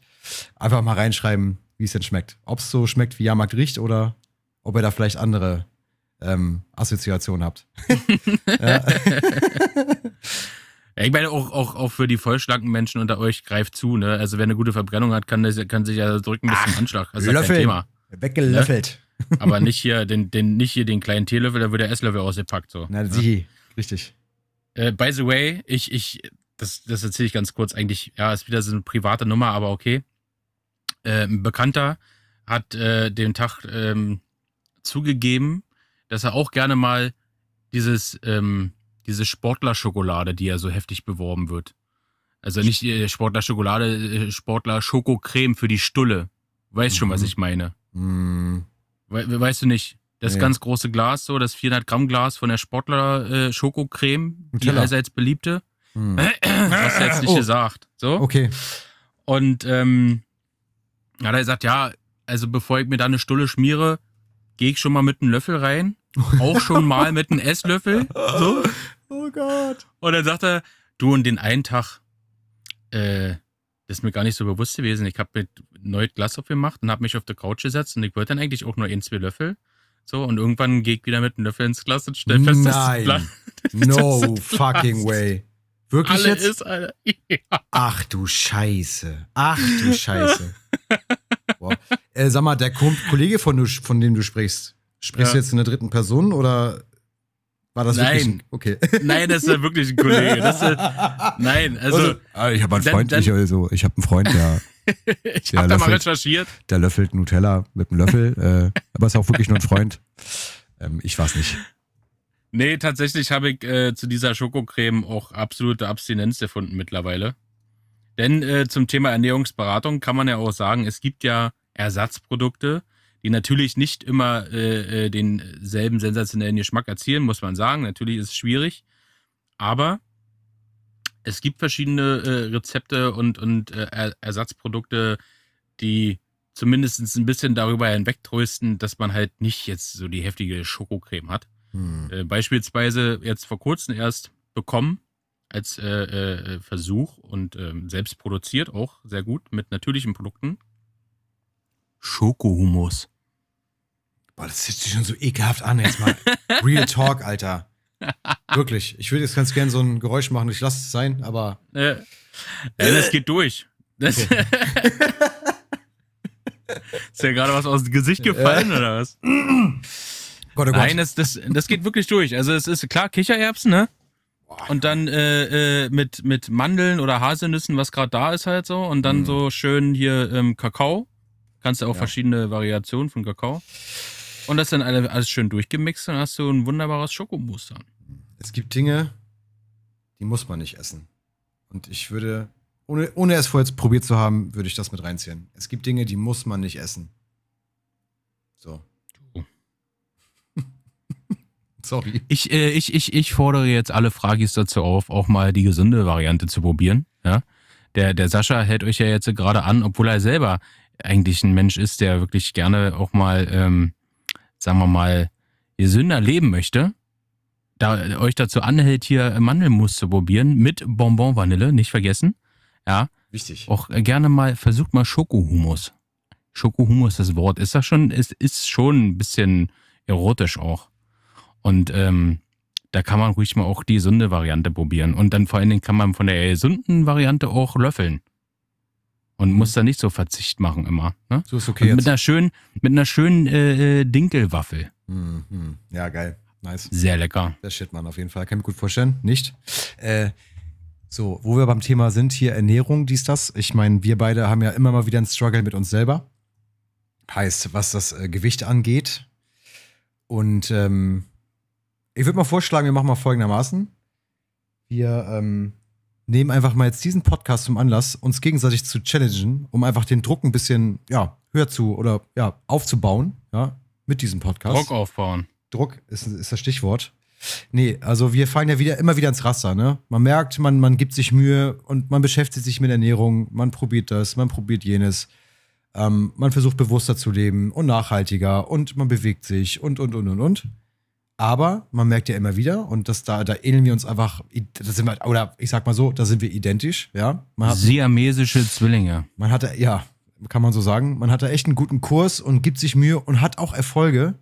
einfach mal reinschreiben, wie es denn schmeckt. Ob es so schmeckt, wie Jahrmarkt riecht oder ob ihr da vielleicht andere ähm, Assoziationen habt. *laughs* ja. Ja, ich meine, auch, auch, auch für die vollschlanken Menschen unter euch greift zu, ne? Also wer eine gute Verbrennung hat, kann, das, kann sich ja drücken bis zum Anschlag. Das ist ja kein. Thema. Weggelöffelt. Aber nicht hier den, den, nicht hier den kleinen Teelöffel, da wird der Esslöffel ausgepackt. So. Na, Ja. sie. Richtig. Äh, by the way, ich, ich, das, das erzähle ich ganz kurz eigentlich, ja, ist wieder so eine private Nummer, aber okay. Äh, ein Bekannter hat äh, den Tag ähm, zugegeben, dass er auch gerne mal dieses, ähm, diese Sportler-Schokolade, die ja so heftig beworben wird. Also nicht äh, Sportler-Schokolade, äh, Sportler-Schokocreme für die Stulle. Weißt schon, was Mhm. ich meine. Mm. We weißt du nicht? Das Nee. ganz große Glas, so das 400 Gramm Glas von der Sportler äh, Schokocreme, die allseits beliebte. Mm. Hast du jetzt nicht Oh. gesagt. So. Okay. Und ähm, hat er gesagt, ja, also bevor ich mir da eine Stulle schmiere, gehe ich schon mal mit einem Löffel rein. Auch schon mal mit einem Esslöffel. So. Oh Gott. Und dann sagt er, du und den einen Tag, äh, das ist mir gar nicht so bewusst gewesen. Ich habe mit neu Glas aufgemacht und habe mich auf der Couch gesetzt und ich wollte dann eigentlich auch nur ein, zwei Löffel. So, und irgendwann gehe ich wieder mit einem Löffel ins Glas und stell fest, dass das Nein. Glas *laughs* No *laughs* fucking way. Wirklich alle jetzt? ist, Alter. *laughs* Ja. Ach du Scheiße. Ach du Scheiße. Wow. Äh, sag mal, der Ko Kollege, von, du, von dem du sprichst, sprichst du Ja. jetzt in der dritten Person oder war das wirklich? Nein. ein- Okay. Nein, das ist ja wirklich ein Kollege. Ist, nein, also, Ah, ich habe einen Freund, dann- ich, also, ich habe einen Freund, der, *laughs* ich habe da mal recherchiert. der löffelt Nutella mit einem Löffel, äh, aber ist auch wirklich nur ein Freund. Ähm, ich weiß nicht. Nee, tatsächlich habe ich äh, zu dieser Schokocreme auch absolute Abstinenz erfunden mittlerweile. Denn äh, zum Thema Ernährungsberatung kann man ja auch sagen, es gibt ja Ersatzprodukte, die natürlich nicht immer äh, äh, denselben sensationellen Geschmack erzielen, muss man sagen. Natürlich ist es schwierig. Aber es gibt verschiedene äh, Rezepte und, und äh, Er- Ersatzprodukte, die zumindest ein bisschen darüber hinwegtrösten, dass man halt nicht jetzt so die heftige Schokocreme hat. Hm. Äh, beispielsweise jetzt vor kurzem erst bekommen als äh, äh, Versuch und ähm, selbst produziert auch sehr gut mit natürlichen Produkten. Schokohumus. Boah, das hört sich schon so ekelhaft an, jetzt mal. *laughs* Real Talk, Alter. Wirklich. Ich würde jetzt ganz gern so ein Geräusch machen. Ich lasse es sein, aber. Äh, äh, das geht durch. Das *laughs* ist ja gerade was aus dem Gesicht gefallen oder was? *clears throat* Gott, oh Gott. Nein, das, das, das geht wirklich durch. Also es ist klar Kichererbsen, ne? Und dann äh, äh, mit, mit Mandeln oder Haselnüssen, was gerade da ist halt so. Und dann Mhm. so schön hier ähm, Kakao. Kannst du auch Ja. verschiedene Variationen von Kakao. Und das dann alle, alles schön durchgemixt und dann hast du ein wunderbares Schokomousse dann. Es gibt Dinge, die muss man nicht essen. Und ich würde, ohne, ohne es vorher probiert zu haben, würde ich das mit reinziehen. Es gibt Dinge, die muss man nicht essen. So. *laughs* Sorry. Ich, äh, ich, ich, ich fordere jetzt alle Fragis dazu auf, auch mal die gesunde Variante zu probieren. Ja? Der, der Sascha hält euch ja jetzt gerade an, obwohl er selber eigentlich ein Mensch ist, der wirklich gerne auch mal, ähm, sagen wir mal, gesünder leben möchte. Da euch dazu anhält, hier Mandelmus zu probieren mit Bonbon-Vanille, nicht vergessen. Ja, Wichtig. auch gerne mal, versucht mal Schokohumus. Schokohumus, das Wort, ist das schon, ist, ist schon ein bisschen erotisch auch. Und ähm, da kann man ruhig mal auch die gesunde Variante probieren. Und dann vor allen Dingen kann man von der gesunden Variante auch löffeln. Und muss da nicht so Verzicht machen immer. Ne? So ist okay mit einer schönen, mit einer schönen äh, äh, Dinkelwaffel. Hm, hm. Ja, geil. Nice. Sehr lecker. Der Shit, Mann, auf jeden Fall. Kann ich mir gut vorstellen. Nicht? Äh, so, wo wir beim Thema sind, hier Ernährung, dies, das. Ich meine, wir beide haben ja immer mal wieder einen Struggle mit uns selber. Heißt, was das äh, Gewicht angeht. Und ähm, ich würde mal vorschlagen, wir machen mal folgendermaßen. Wir ähm, nehmen einfach mal jetzt diesen Podcast zum Anlass, uns gegenseitig zu challengen, um einfach den Druck ein bisschen ja, höher zu oder ja, aufzubauen, ja, mit diesem Podcast. Druck aufbauen. Druck ist, ist das Stichwort. Nee, also wir fallen ja wieder immer wieder ins Raster, ne? Man merkt, man, man gibt sich Mühe und man beschäftigt sich mit Ernährung, man probiert das, man probiert jenes. Ähm, man versucht bewusster zu leben und nachhaltiger und man bewegt sich und und und und und. Aber man merkt ja immer wieder, und das da, da ähneln wir uns einfach, da sind wir, oder ich sag mal so, da sind wir identisch, ja. Hat, Siamesische Zwillinge. Man hatte, ja, kann man so sagen, man hat da echt einen guten Kurs und gibt sich Mühe und hat auch Erfolge,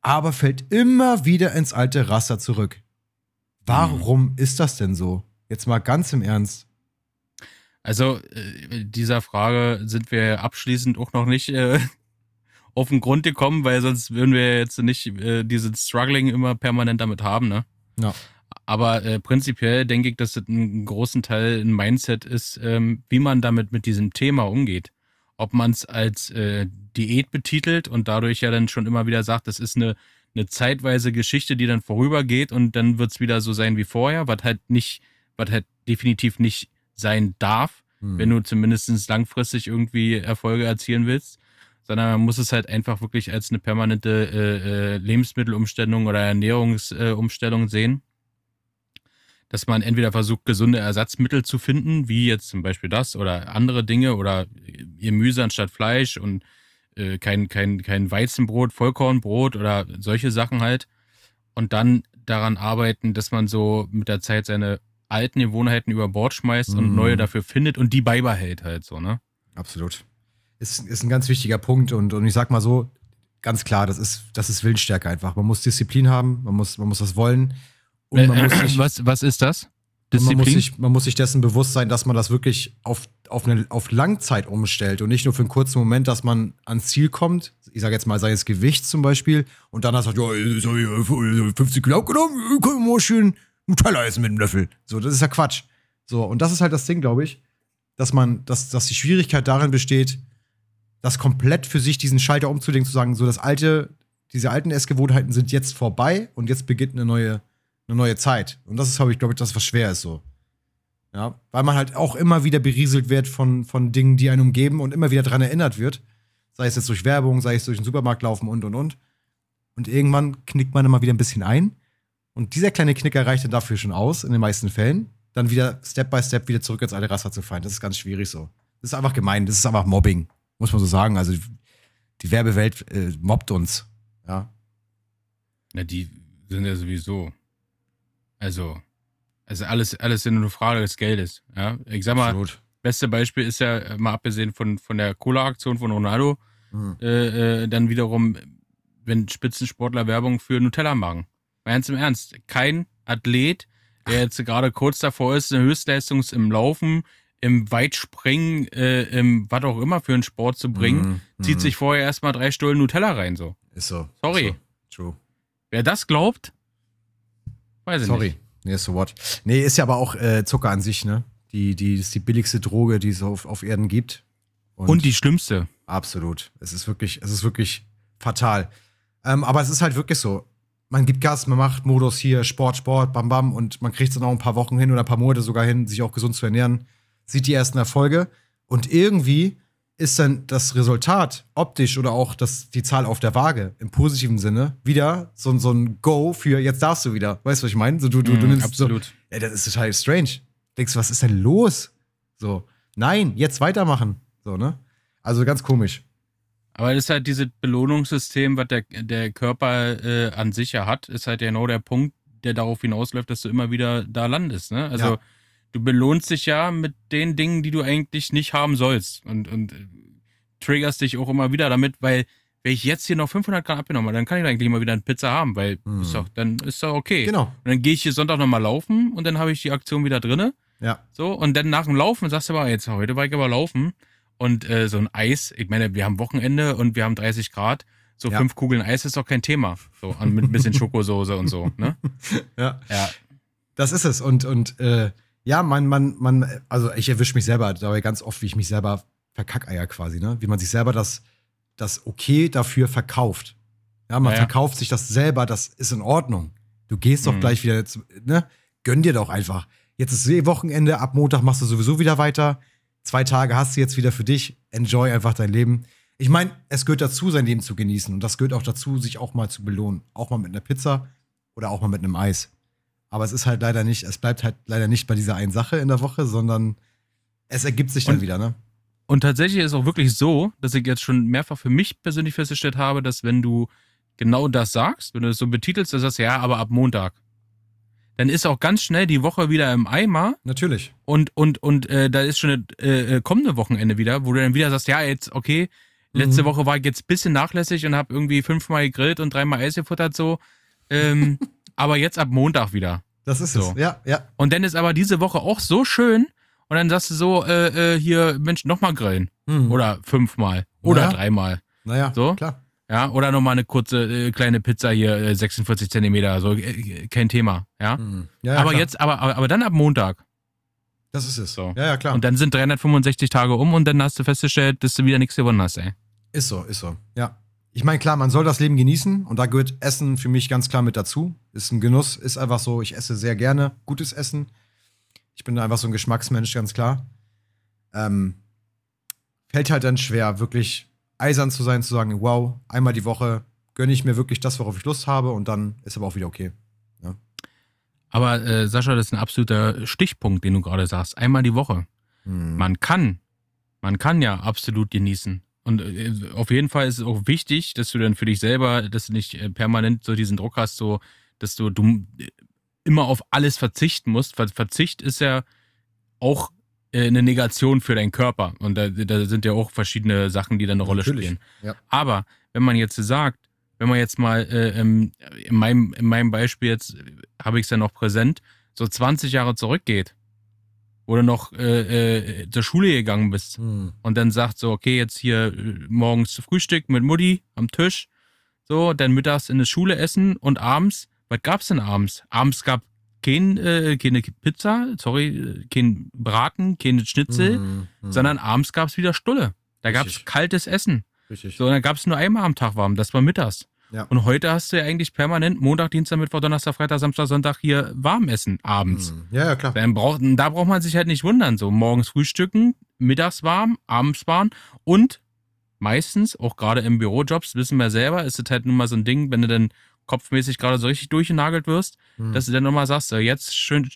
aber fällt immer wieder ins alte Raster zurück. Warum mhm. ist das denn so? Jetzt mal ganz im Ernst. Also, äh, dieser Frage sind wir abschließend auch noch nicht äh, auf den Grund gekommen, weil sonst würden wir jetzt nicht äh, dieses Struggling immer permanent damit haben, ne? Ja. Aber äh, prinzipiell denke ich, dass das einen großen Teil ein Mindset ist, ähm, wie man damit mit diesem Thema umgeht. Ob man es als äh, Diät betitelt und dadurch ja dann schon immer wieder sagt, das ist eine, eine zeitweise Geschichte, die dann vorübergeht und dann wird es wieder so sein wie vorher, was halt nicht, was halt definitiv nicht sein darf, hm. wenn du zumindest langfristig irgendwie Erfolge erzielen willst sondern man muss es halt einfach wirklich als eine permanente äh, äh, Lebensmittelumstellung oder Ernährungsumstellung äh, sehen. Dass man entweder versucht, gesunde Ersatzmittel zu finden, wie jetzt zum Beispiel das oder andere Dinge oder Gemüse anstatt Fleisch und äh, kein, kein, kein Weizenbrot, Vollkornbrot oder solche Sachen halt. Und dann daran arbeiten, dass man so mit der Zeit seine alten Gewohnheiten über Bord schmeißt mhm. und neue dafür findet und die beibehält halt so, ne? Absolut ist, ist ein ganz wichtiger Punkt. Und, und ich sag mal so, ganz klar, das ist, das ist Willensstärke einfach. Man muss Disziplin haben, man muss, man muss das wollen. Und man muss sich, was, was ist das? Disziplin? Man muss, sich, man muss sich dessen bewusst sein, dass man das wirklich auf, auf, eine, auf Langzeit umstellt und nicht nur für einen kurzen Moment, dass man ans Ziel kommt. Ich sage jetzt mal, sei es Gewicht zum Beispiel, und dann sagt, ja, 50 Kilo abgenommen, können wir mal schön Nutella essen mit dem Löffel. So, das ist ja Quatsch. So, und das ist halt das Ding, glaube ich, dass man, dass, dass die Schwierigkeit darin besteht, das komplett für sich diesen Schalter umzulegen, zu sagen, so das alte, diese alten Essgewohnheiten sind jetzt vorbei und jetzt beginnt eine neue, eine neue Zeit. Und das ist, glaube ich, glaube ich, das, was schwer ist so. Ja, weil man halt auch immer wieder berieselt wird von, von Dingen, die einen umgeben und immer wieder daran erinnert wird. Sei es jetzt durch Werbung, sei es durch den Supermarkt laufen und und und. Und irgendwann knickt man immer wieder ein bisschen ein. Und dieser kleine Knicker reicht dann dafür schon aus, in den meisten Fällen, dann wieder Step by Step wieder zurück ins alte Raster zu fallen. Das ist ganz schwierig so. Das ist einfach gemein, das ist einfach Mobbing muss man so sagen. Also die Werbewelt äh, mobbt uns. Ja. Na, die sind ja sowieso. Also, also alles, alles nur eine Frage des Geldes. Ja, ich sag mal, Absolut. beste Beispiel ist ja äh, mal abgesehen von, von der Cola-Aktion von Ronaldo, mhm. äh, äh, dann wiederum, wenn Spitzensportler Werbung für Nutella machen. Ganz im Ernst, kein Athlet, der jetzt gerade kurz davor ist, eine Höchstleistung im Laufen im Weitspringen, äh, im was auch immer für einen Sport zu bringen, mm, zieht mm. sich vorher erstmal drei Stullen Nutella rein, so. Ist so. Sorry. Ist so. True. Wer das glaubt, weiß ich Sorry. nicht. Sorry. Nee, so what. Nee, ist ja aber auch äh, Zucker an sich, ne? Die, die ist die billigste Droge, die es auf, auf Erden gibt. Und, Und, die schlimmste. Absolut. Es ist wirklich, es ist wirklich fatal. Ähm, aber es ist halt wirklich so. Man gibt Gas, man macht Modus hier, Sport, Sport, bam, bam, und man kriegt es dann auch ein paar Wochen hin oder ein paar Monate sogar hin, sich auch gesund zu ernähren sieht die ersten Erfolge und irgendwie ist dann das Resultat optisch oder auch das, die Zahl auf der Waage im positiven Sinne wieder so, so ein Go für jetzt darfst du wieder. Weißt du, was ich meine? So, du, du, du mm, nimmst absolut. So, ja, das ist total strange. Denkst du, was ist denn los? So, nein, jetzt weitermachen. So, ne? Also ganz komisch. Aber das ist halt dieses Belohnungssystem, was der, der Körper äh, an sich ja hat, ist halt genau der Punkt, der darauf hinausläuft, dass du immer wieder da landest. Ne? Also ja du belohnst dich ja mit den Dingen, die du eigentlich nicht haben sollst und, und äh, triggerst dich auch immer wieder damit, weil wenn ich jetzt hier noch 500 Gramm abgenommen habe, dann kann ich eigentlich mal wieder eine Pizza haben, weil hm. ist doch, dann ist doch okay. Genau. Und dann gehe ich hier Sonntag nochmal laufen und dann habe ich die Aktion wieder drinne. Ja. So, und dann nach dem Laufen sagst du aber, jetzt heute war ich aber laufen und äh, so ein Eis, ich meine, wir haben Wochenende und wir haben 30 Grad, so ja. fünf Kugeln Eis ist doch kein Thema. So, mit ein bisschen *laughs* Schokosoße und so, ne? Ja. Ja. Das ist es. Und, und äh, ja, man, man, man, also ich erwische mich selber dabei ganz oft, wie ich mich selber verkackeier quasi, ne? Wie man sich selber das, das Okay dafür verkauft. Ja, man ja, ja. verkauft sich das selber, das ist in Ordnung. Du gehst doch mhm. gleich wieder, ne? Gönn dir doch einfach. Jetzt ist eh Wochenende, ab Montag machst du sowieso wieder weiter. Zwei Tage hast du jetzt wieder für dich. Enjoy einfach dein Leben. Ich meine, es gehört dazu, sein Leben zu genießen. Und das gehört auch dazu, sich auch mal zu belohnen. Auch mal mit einer Pizza oder auch mal mit einem Eis. Aber es ist halt leider nicht, es bleibt halt leider nicht bei dieser einen Sache in der Woche, sondern es ergibt sich dann und, wieder, ne? Und tatsächlich ist es auch wirklich so, dass ich jetzt schon mehrfach für mich persönlich festgestellt habe, dass wenn du genau das sagst, wenn du es so betitelst, dass du sagst, ja, aber ab Montag. Dann ist auch ganz schnell die Woche wieder im Eimer. Natürlich. Und, und, und äh, da ist schon eine äh, kommende Wochenende wieder, wo du dann wieder sagst, ja, jetzt, okay, letzte mhm. Woche war ich jetzt ein bisschen nachlässig und habe irgendwie fünfmal gegrillt und dreimal Eis gefuttert, so. Ähm, *laughs* aber jetzt ab Montag wieder. Das ist so. es, ja, ja. Und dann ist aber diese Woche auch so schön und dann sagst du so, äh, äh, hier, Mensch, nochmal grillen. Mhm. Oder fünfmal. Oder naja. dreimal. Naja, so. klar. Ja, oder nochmal eine kurze äh, kleine Pizza hier, äh, 46 Zentimeter, so äh, kein Thema, ja. Mhm. ja, ja aber klar. jetzt, aber, aber, aber dann ab Montag. Das ist es. So. Ja, ja, klar. Und dann sind 365 Tage um und dann hast du festgestellt, dass du wieder nichts gewonnen hast, ey. Ist so, ist so. Ja. Ich meine, klar, man soll das Leben genießen und da gehört Essen für mich ganz klar mit dazu. Ist ein Genuss, ist einfach so, ich esse sehr gerne gutes Essen. Ich bin einfach so ein Geschmacksmensch, ganz klar. Ähm, fällt halt dann schwer, wirklich eisern zu sein, zu sagen, wow, einmal die Woche gönne ich mir wirklich das, worauf ich Lust habe und dann ist aber auch wieder okay. Ja. Aber äh, Sascha, das ist ein absoluter Stichpunkt, den du gerade sagst. Einmal die Woche. Hm. Man kann, man kann ja absolut genießen. Und äh, auf jeden Fall ist es auch wichtig, dass du dann für dich selber, dass du nicht äh, permanent so diesen Druck hast, so, dass du, du äh, immer auf alles verzichten musst. Verzicht ist ja auch eine Negation für deinen Körper. Und da, da sind ja auch verschiedene Sachen, die da eine Rolle Natürlich. spielen. Ja. Aber wenn man jetzt sagt, wenn man jetzt mal äh, in, meinem, in meinem Beispiel jetzt habe ich es ja noch präsent, so 20 Jahre zurückgeht, wo du noch äh, äh, zur Schule gegangen bist hm. und dann sagt so, okay, jetzt hier äh, morgens Frühstück mit Mutti am Tisch, so, dann mittags in der Schule essen und abends, was gab's denn abends? Abends gab kein, äh, keine Pizza, sorry, kein Braten, keine Schnitzel, hm, hm. sondern abends gab's wieder Stulle. Da Richtig. gab's kaltes Essen. Richtig. So, und dann gab's nur einmal am Tag warm, das war mittags. Ja. Und heute hast du ja eigentlich permanent Montag, Dienstag, Mittwoch, Donnerstag, Freitag, Samstag, Sonntag hier warm essen abends. Hm. Ja, ja, klar. Dann braucht, da braucht man sich halt nicht wundern. So morgens frühstücken, mittags warm, abends warm und meistens, auch gerade im Bürojobs, wissen wir selber, ist es halt nun mal so ein Ding, wenn du dann kopfmäßig gerade so richtig durchgenagelt wirst, hm. dass du dann nochmal sagst, so, jetzt schön,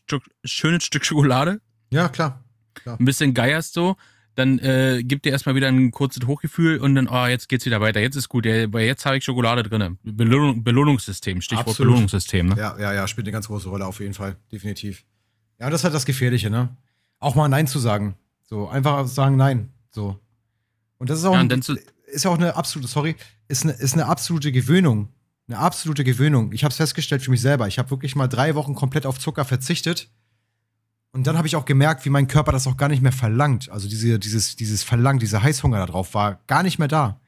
schönes Stück Schokolade. Ja, klar. klar. Ein bisschen geierst so dann äh, gibt dir erstmal wieder ein kurzes Hochgefühl und dann, oh, jetzt geht's wieder weiter, jetzt ist gut, weil jetzt habe ich Schokolade drin. Belohnung, Belohnungssystem, Stichwort Absolut. Belohnungssystem. Ne? Ja, ja, ja, spielt eine ganz große Rolle auf jeden Fall, definitiv. Ja, das ist halt das Gefährliche, ne? Auch mal Nein zu sagen. So, einfach sagen Nein. So. Und das ist auch, ja, ein, ist ja auch eine absolute, sorry, ist eine, ist eine absolute Gewöhnung. Eine absolute Gewöhnung. Ich habe es festgestellt für mich selber. Ich habe wirklich mal drei Wochen komplett auf Zucker verzichtet und dann habe ich auch gemerkt, wie mein Körper das auch gar nicht mehr verlangt. Also diese, dieses, dieses Verlangen, dieser Heißhunger darauf war gar nicht mehr da.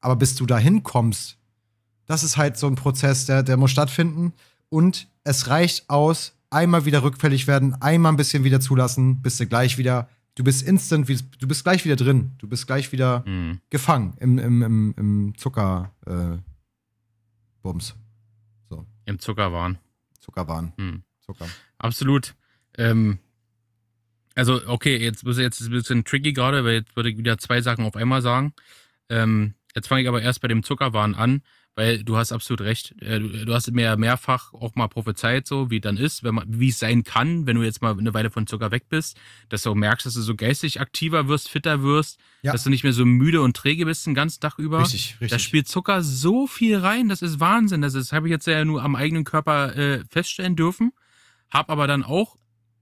Aber bis du da hinkommst, das ist halt so ein Prozess, der, der muss stattfinden. Und es reicht aus, einmal wieder rückfällig werden, einmal ein bisschen wieder zulassen, bist du gleich wieder, du bist instant, du bist gleich wieder drin. Du bist gleich wieder mhm. gefangen im, im, im, im Zucker. Äh. So. Im Zuckerwahn. Zuckerwahn. Mhm. Zucker. Absolut. Ähm, also, okay, jetzt ist jetzt ein bisschen tricky gerade, weil jetzt würde ich wieder zwei Sachen auf einmal sagen. Ähm, jetzt fange ich aber erst bei dem Zuckerwahn an, weil du hast absolut recht. Äh, du, du hast mir mehrfach auch mal prophezeit, so wie dann ist, wenn man, wie es sein kann, wenn du jetzt mal eine Weile von Zucker weg bist, dass du merkst, dass du so geistig aktiver wirst, fitter wirst, ja. dass du nicht mehr so müde und träge bist den ganzen Tag über. Richtig, richtig. Da spielt Zucker so viel rein, das ist Wahnsinn. Das, das habe ich jetzt ja nur am eigenen Körper äh, feststellen dürfen. Hab aber dann auch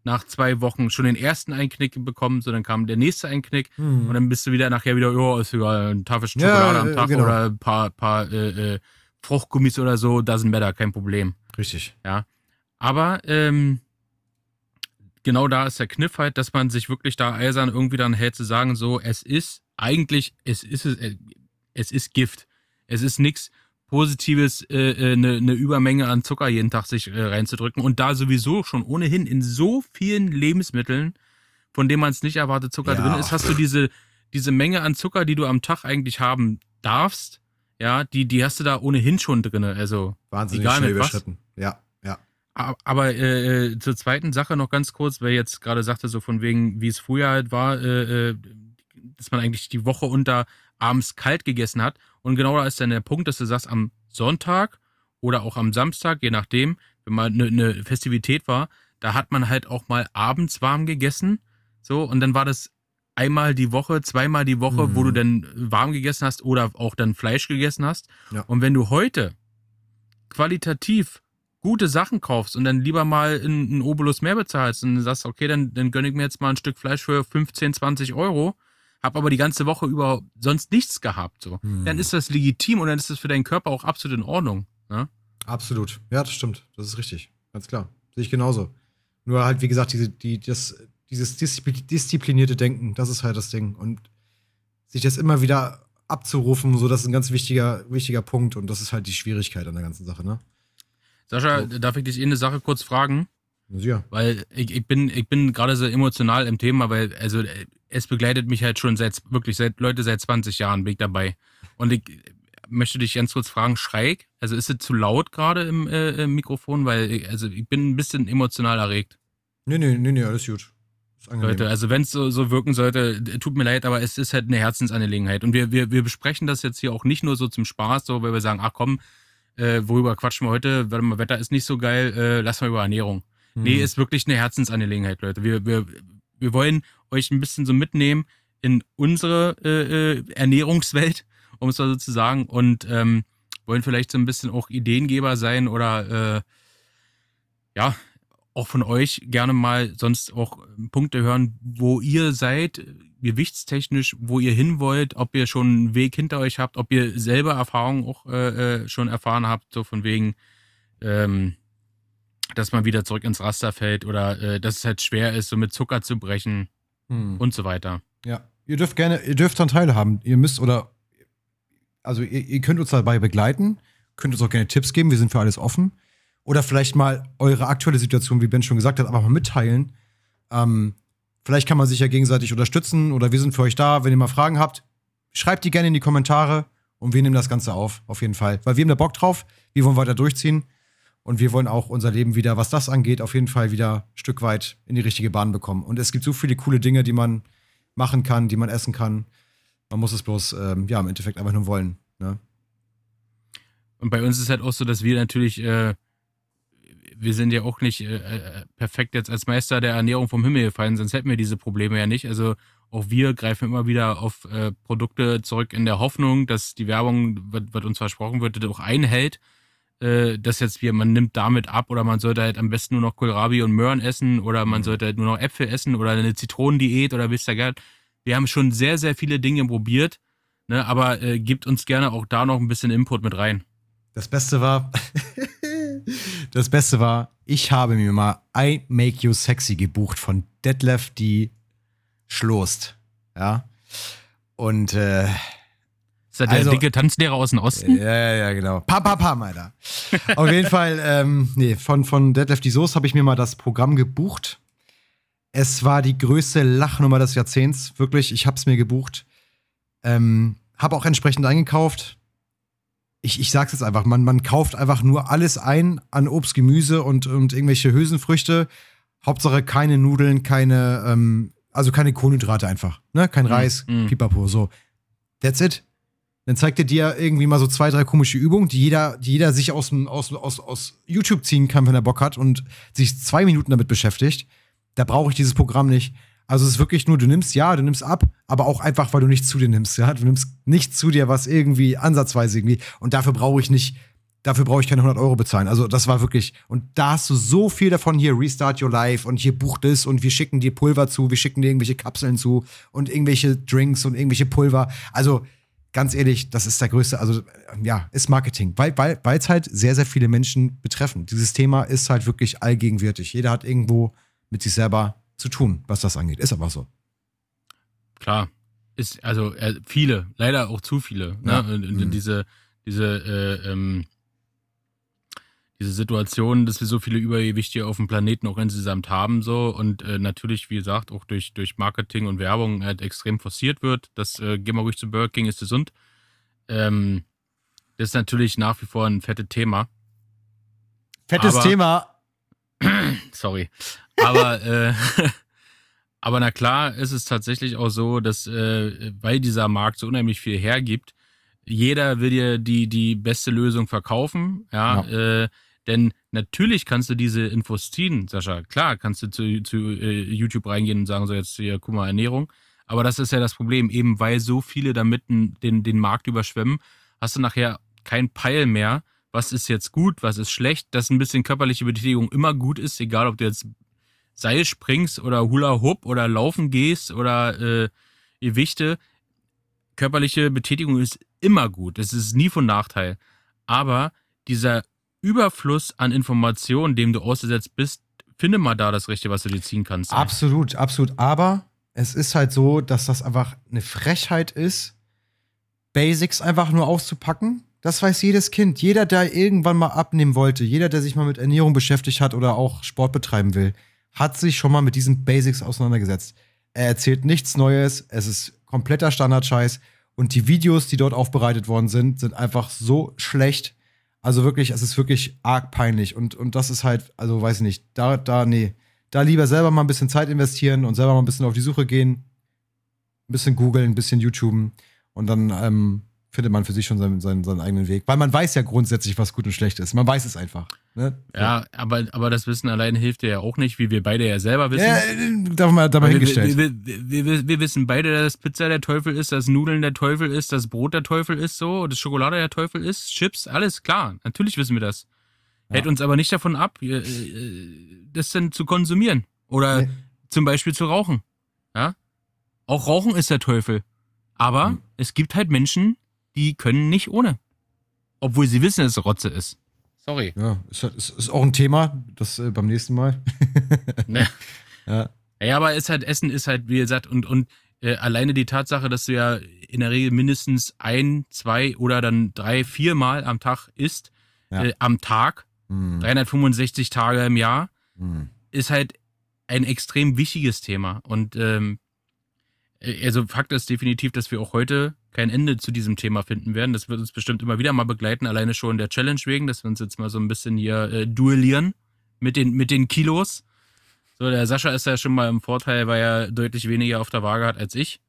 nach zwei Wochen schon den ersten Einknick bekommen, so dann kam der nächste Einknick mhm. und dann bist du wieder nachher wieder, oh, ist egal, ein Tafel Schokolade ja, am Tag genau. oder ein paar, paar äh, äh, Fruchtgummis oder so, doesn't matter, kein Problem. Richtig. Ja. Aber ähm, genau da ist der Kniff halt, dass man sich wirklich da eisern irgendwie dann hält zu sagen, so, es ist eigentlich, es ist es, es ist Gift. Es ist nichts, Positives, eine äh, äh, ne, ne Übermenge an Zucker jeden Tag sich äh, reinzudrücken und da sowieso schon ohnehin in so vielen Lebensmitteln, von denen man es nicht erwartet, Zucker ja. drin ist, hast du diese, diese Menge an Zucker, die du am Tag eigentlich haben darfst, ja, die, die hast du da ohnehin schon drin. Also wahnsinnig schnell überschritten. Ja, ja. Aber äh, äh, zur zweiten Sache noch ganz kurz, weil jetzt gerade sagte, so von wegen, wie es früher halt war, äh, äh, dass man eigentlich die Woche unter abends kalt gegessen hat. Und genau da ist dann der Punkt, dass du sagst, am Sonntag oder auch am Samstag, je nachdem, wenn mal eine ne Festivität war, da hat man halt auch mal abends warm gegessen. So, und dann war das einmal die Woche, zweimal die Woche, mhm. wo du mhm. dann warm gegessen hast oder auch dann Fleisch gegessen hast. Ja. Und wenn du heute qualitativ gute Sachen kaufst und dann lieber mal einen Obolus mehr bezahlst und sagst, okay, dann, dann gönne ich mir jetzt mal ein Stück Fleisch für 15, 20 Euro, hab aber die ganze Woche über sonst nichts gehabt, so. Hm. Dann ist das legitim und dann ist das für deinen Körper auch absolut in Ordnung. Ne? Absolut. Ja, das stimmt. Das ist richtig. Ganz klar. Sehe ich genauso. Nur halt, wie gesagt, diese, die, das, dieses disziplinierte Denken, das ist halt das Ding. Und sich das immer wieder abzurufen, so das ist ein ganz wichtiger, wichtiger Punkt und das ist halt die Schwierigkeit an der ganzen Sache, ne? Sascha, so. darf ich dich eh eine Sache kurz fragen? Ja. Weil ich, ich bin, ich bin gerade so emotional im Thema, weil also es begleitet mich halt schon seit wirklich seit Leute seit 20 Jahren bin ich dabei. Und ich möchte dich ganz kurz fragen, schräg? Also ist es zu laut gerade im, äh, im, Mikrofon? Weil ich, also ich bin ein bisschen emotional erregt. Nee, nee, nee, nee, alles gut. Leute, also wenn es so, so wirken sollte, tut mir leid, aber es ist halt eine Herzensangelegenheit. Und wir, wir, wir besprechen das jetzt hier auch nicht nur so zum Spaß, so weil wir sagen, ach komm, äh, worüber quatschen wir heute? Warte mal, Wetter ist nicht so geil, äh, lass mal über Ernährung. Hm. Nee, ist wirklich eine Herzensangelegenheit, Leute. Wir, wir, wir wollen euch ein bisschen so mitnehmen in unsere äh, äh, Ernährungswelt, um es mal so zu sagen, und ähm, wollen vielleicht so ein bisschen auch Ideengeber sein oder äh, ja, auch von euch gerne mal sonst auch Punkte hören, wo ihr seid, gewichtstechnisch, wo ihr hin wollt, ob ihr schon einen Weg hinter euch habt, ob ihr selber Erfahrungen auch äh, äh, schon erfahren habt, so von wegen, ähm, dass man wieder zurück ins Raster fällt oder äh, dass es halt schwer ist, so mit Zucker zu brechen hm. und so weiter. Ja, ihr dürft gerne, ihr dürft dann teilhaben. Ihr müsst oder, also ihr, ihr könnt uns dabei begleiten, könnt uns auch gerne Tipps geben, wir sind für alles offen. Oder vielleicht mal eure aktuelle Situation, wie Ben schon gesagt hat, einfach mal mitteilen. Ähm, vielleicht kann man sich ja gegenseitig unterstützen oder wir sind für euch da. Wenn ihr mal Fragen habt, schreibt die gerne in die Kommentare und wir nehmen das Ganze auf, auf jeden Fall. Weil wir haben da Bock drauf, wir wollen weiter durchziehen und wir wollen auch unser Leben wieder, was das angeht, auf jeden Fall wieder ein Stück weit in die richtige Bahn bekommen. Und es gibt so viele coole Dinge, die man machen kann, die man essen kann. Man muss es bloß, ähm, ja, im Endeffekt einfach nur wollen. Ne? Und bei uns ist halt auch so, dass wir natürlich äh, wir sind ja auch nicht äh, äh, perfekt jetzt als Meister der Ernährung vom Himmel gefallen, sonst hätten wir diese Probleme ja nicht. Also auch wir greifen immer wieder auf äh, Produkte zurück in der Hoffnung, dass die Werbung, was uns versprochen wird, auch einhält. Äh, dass jetzt wir, man nimmt damit ab oder man sollte halt am besten nur noch Kohlrabi und Möhren essen oder man mhm. sollte halt nur noch Äpfel essen oder eine Zitronendiät oder wisst ihr gar Wir haben schon sehr, sehr viele Dinge probiert, ne, aber äh, gibt uns gerne auch da noch ein bisschen Input mit rein. Das Beste war, *laughs* das Beste war, ich habe mir mal I Make You Sexy gebucht von Detlef die Schlost. Ja. Und äh, ist das der also, dicke Tanzlehrer aus dem Osten? Ja, ja, ja, genau. Pam, pam, pam, Alter. Auf jeden Fall, ähm, nee, von, von Detlef die Soße habe ich mir mal das Programm gebucht. Es war die größte Lachnummer des Jahrzehnts. Wirklich, ich habe es mir gebucht. Ähm, habe auch entsprechend eingekauft ich, ich sag's jetzt einfach, man, man kauft einfach nur alles ein an Obst, Gemüse und, und irgendwelche Hülsenfrüchte. Hauptsache keine Nudeln, keine, ähm, also keine Kohlenhydrate einfach. Ne? Kein mhm. Reis, mm, pipapo, so. That's it. Dann zeigt er dir irgendwie mal so zwei, drei komische Übungen, die jeder, die jeder sich aus, aus, aus, aus YouTube ziehen kann, wenn er Bock hat und sich zwei Minuten damit beschäftigt. Da brauche ich dieses Programm nicht. Also es ist wirklich nur, du nimmst, ja, du nimmst ab, aber auch einfach, weil du nichts zu dir nimmst. Ja? Du nimmst nichts zu dir, was irgendwie ansatzweise irgendwie. Und dafür brauche ich nicht, dafür brauche ich keine 100 Euro bezahlen. Also das war wirklich, und da hast du so viel davon hier, Restart Your Life und hier bucht es und wir schicken dir Pulver zu, wir schicken dir irgendwelche Kapseln zu und irgendwelche Drinks und irgendwelche Pulver. Also ganz ehrlich, das ist der größte, also ja, ist Marketing, weil weil weil, es halt sehr, sehr viele Menschen betreffen. Dieses Thema ist halt wirklich allgegenwärtig. Jeder hat irgendwo mit sich selber zu tun, was das angeht. Ist aber so. Klar. Ist, also äh, viele, leider auch zu viele. Ne? Ja. Mhm. Diese, diese, äh, ähm, diese Situation, dass wir so viele Übergewichtige auf dem Planeten auch insgesamt haben, so und äh, natürlich, wie gesagt, auch durch, durch Marketing und Werbung halt extrem forciert wird. Das äh, gehen wir ruhig zu Burger King, ist gesund. Ähm, das ist natürlich nach wie vor ein fettes Thema. Fettes Aber, Thema, *clears throat* Sorry. Aber, äh, *laughs* aber na klar, ist es tatsächlich auch so, dass, äh, weil dieser Markt so unheimlich viel hergibt, jeder will dir die, die beste Lösung verkaufen, ja, ja. Äh, denn natürlich kannst du diese Infos ziehen, Sascha. Klar, kannst du zu, zu äh, YouTube reingehen und sagen, so jetzt hier, guck mal, Ernährung. Aber das ist ja das Problem, eben weil so viele damit den, den Markt überschwemmen, hast du nachher kein Peil mehr, was ist jetzt gut, was ist schlecht, dass ein bisschen körperliche Betätigung immer gut ist, egal ob du jetzt Seil springst oder Hula Hoop oder laufen gehst oder äh, Gewichte. Körperliche Betätigung ist immer gut, es ist nie von Nachteil. Aber dieser Überfluss an Informationen, dem du ausgesetzt bist, finde mal da das Richtige, was du dir ziehen kannst. Absolut, absolut. Aber es ist halt so, dass das einfach eine Frechheit ist, Basics einfach nur auszupacken. Das weiß jedes Kind. Jeder, der irgendwann mal abnehmen wollte, jeder, der sich mal mit Ernährung beschäftigt hat oder auch Sport betreiben will, hat sich schon mal mit diesen Basics auseinandergesetzt. Er erzählt nichts Neues, es ist kompletter Standardscheiß und die Videos, die dort aufbereitet worden sind, sind einfach so schlecht. Also wirklich, es ist wirklich arg peinlich. Und, und das ist halt, also weiß ich nicht, da, da, nee. Da lieber selber mal ein bisschen Zeit investieren und selber mal ein bisschen auf die Suche gehen, ein bisschen googeln, ein bisschen YouTuben. Und dann ähm, findet man für sich schon seinen, seinen, seinen, eigenen Weg. Weil man weiß ja grundsätzlich, was gut und schlecht ist. Man weiß es einfach. Ne? Ja, aber, aber das Wissen allein hilft dir ja auch nicht, wie wir beide ja selber wissen. Ja, äh, darf mal dabei hingestellt. Wir, wir, wir, wir, wissen beide, dass Pizza der Teufel ist, dass Nudeln der Teufel ist, dass Brot der Teufel ist, so, dass Schokolade der Teufel ist, Chips, alles klar. Natürlich wissen wir das. Hält uns aber nicht davon ab, äh, äh, das dann zu konsumieren. Oder nee. zum Beispiel zu rauchen. Ja? Auch Rauchen ist der Teufel. Aber mhm. es gibt halt Menschen, die können nicht ohne. Obwohl sie wissen, dass es Rotze ist. Sorry. Ja, ist, halt, ist, ist auch ein Thema, das äh, beim nächsten Mal. *laughs* ne. *laughs* ja. ja, aber ist halt, Essen ist halt, wie gesagt, und, und äh, alleine die Tatsache, dass du ja in der Regel mindestens ein, zwei oder dann drei, vier Mal am Tag isst, ja. äh, am Tag, mhm. 365 Tage im Jahr, mhm. ist halt ein extrem wichtiges Thema. Und ähm, äh, also Fakt ist definitiv, dass wir auch heute kein Ende zu diesem Thema finden werden. Das wird uns bestimmt immer wieder mal begleiten, alleine schon der Challenge wegen, dass wir uns jetzt mal so ein bisschen hier äh, duellieren mit den, mit den Kilos. So, der Sascha ist ja schon mal im Vorteil, weil er deutlich weniger auf der Waage hat als ich.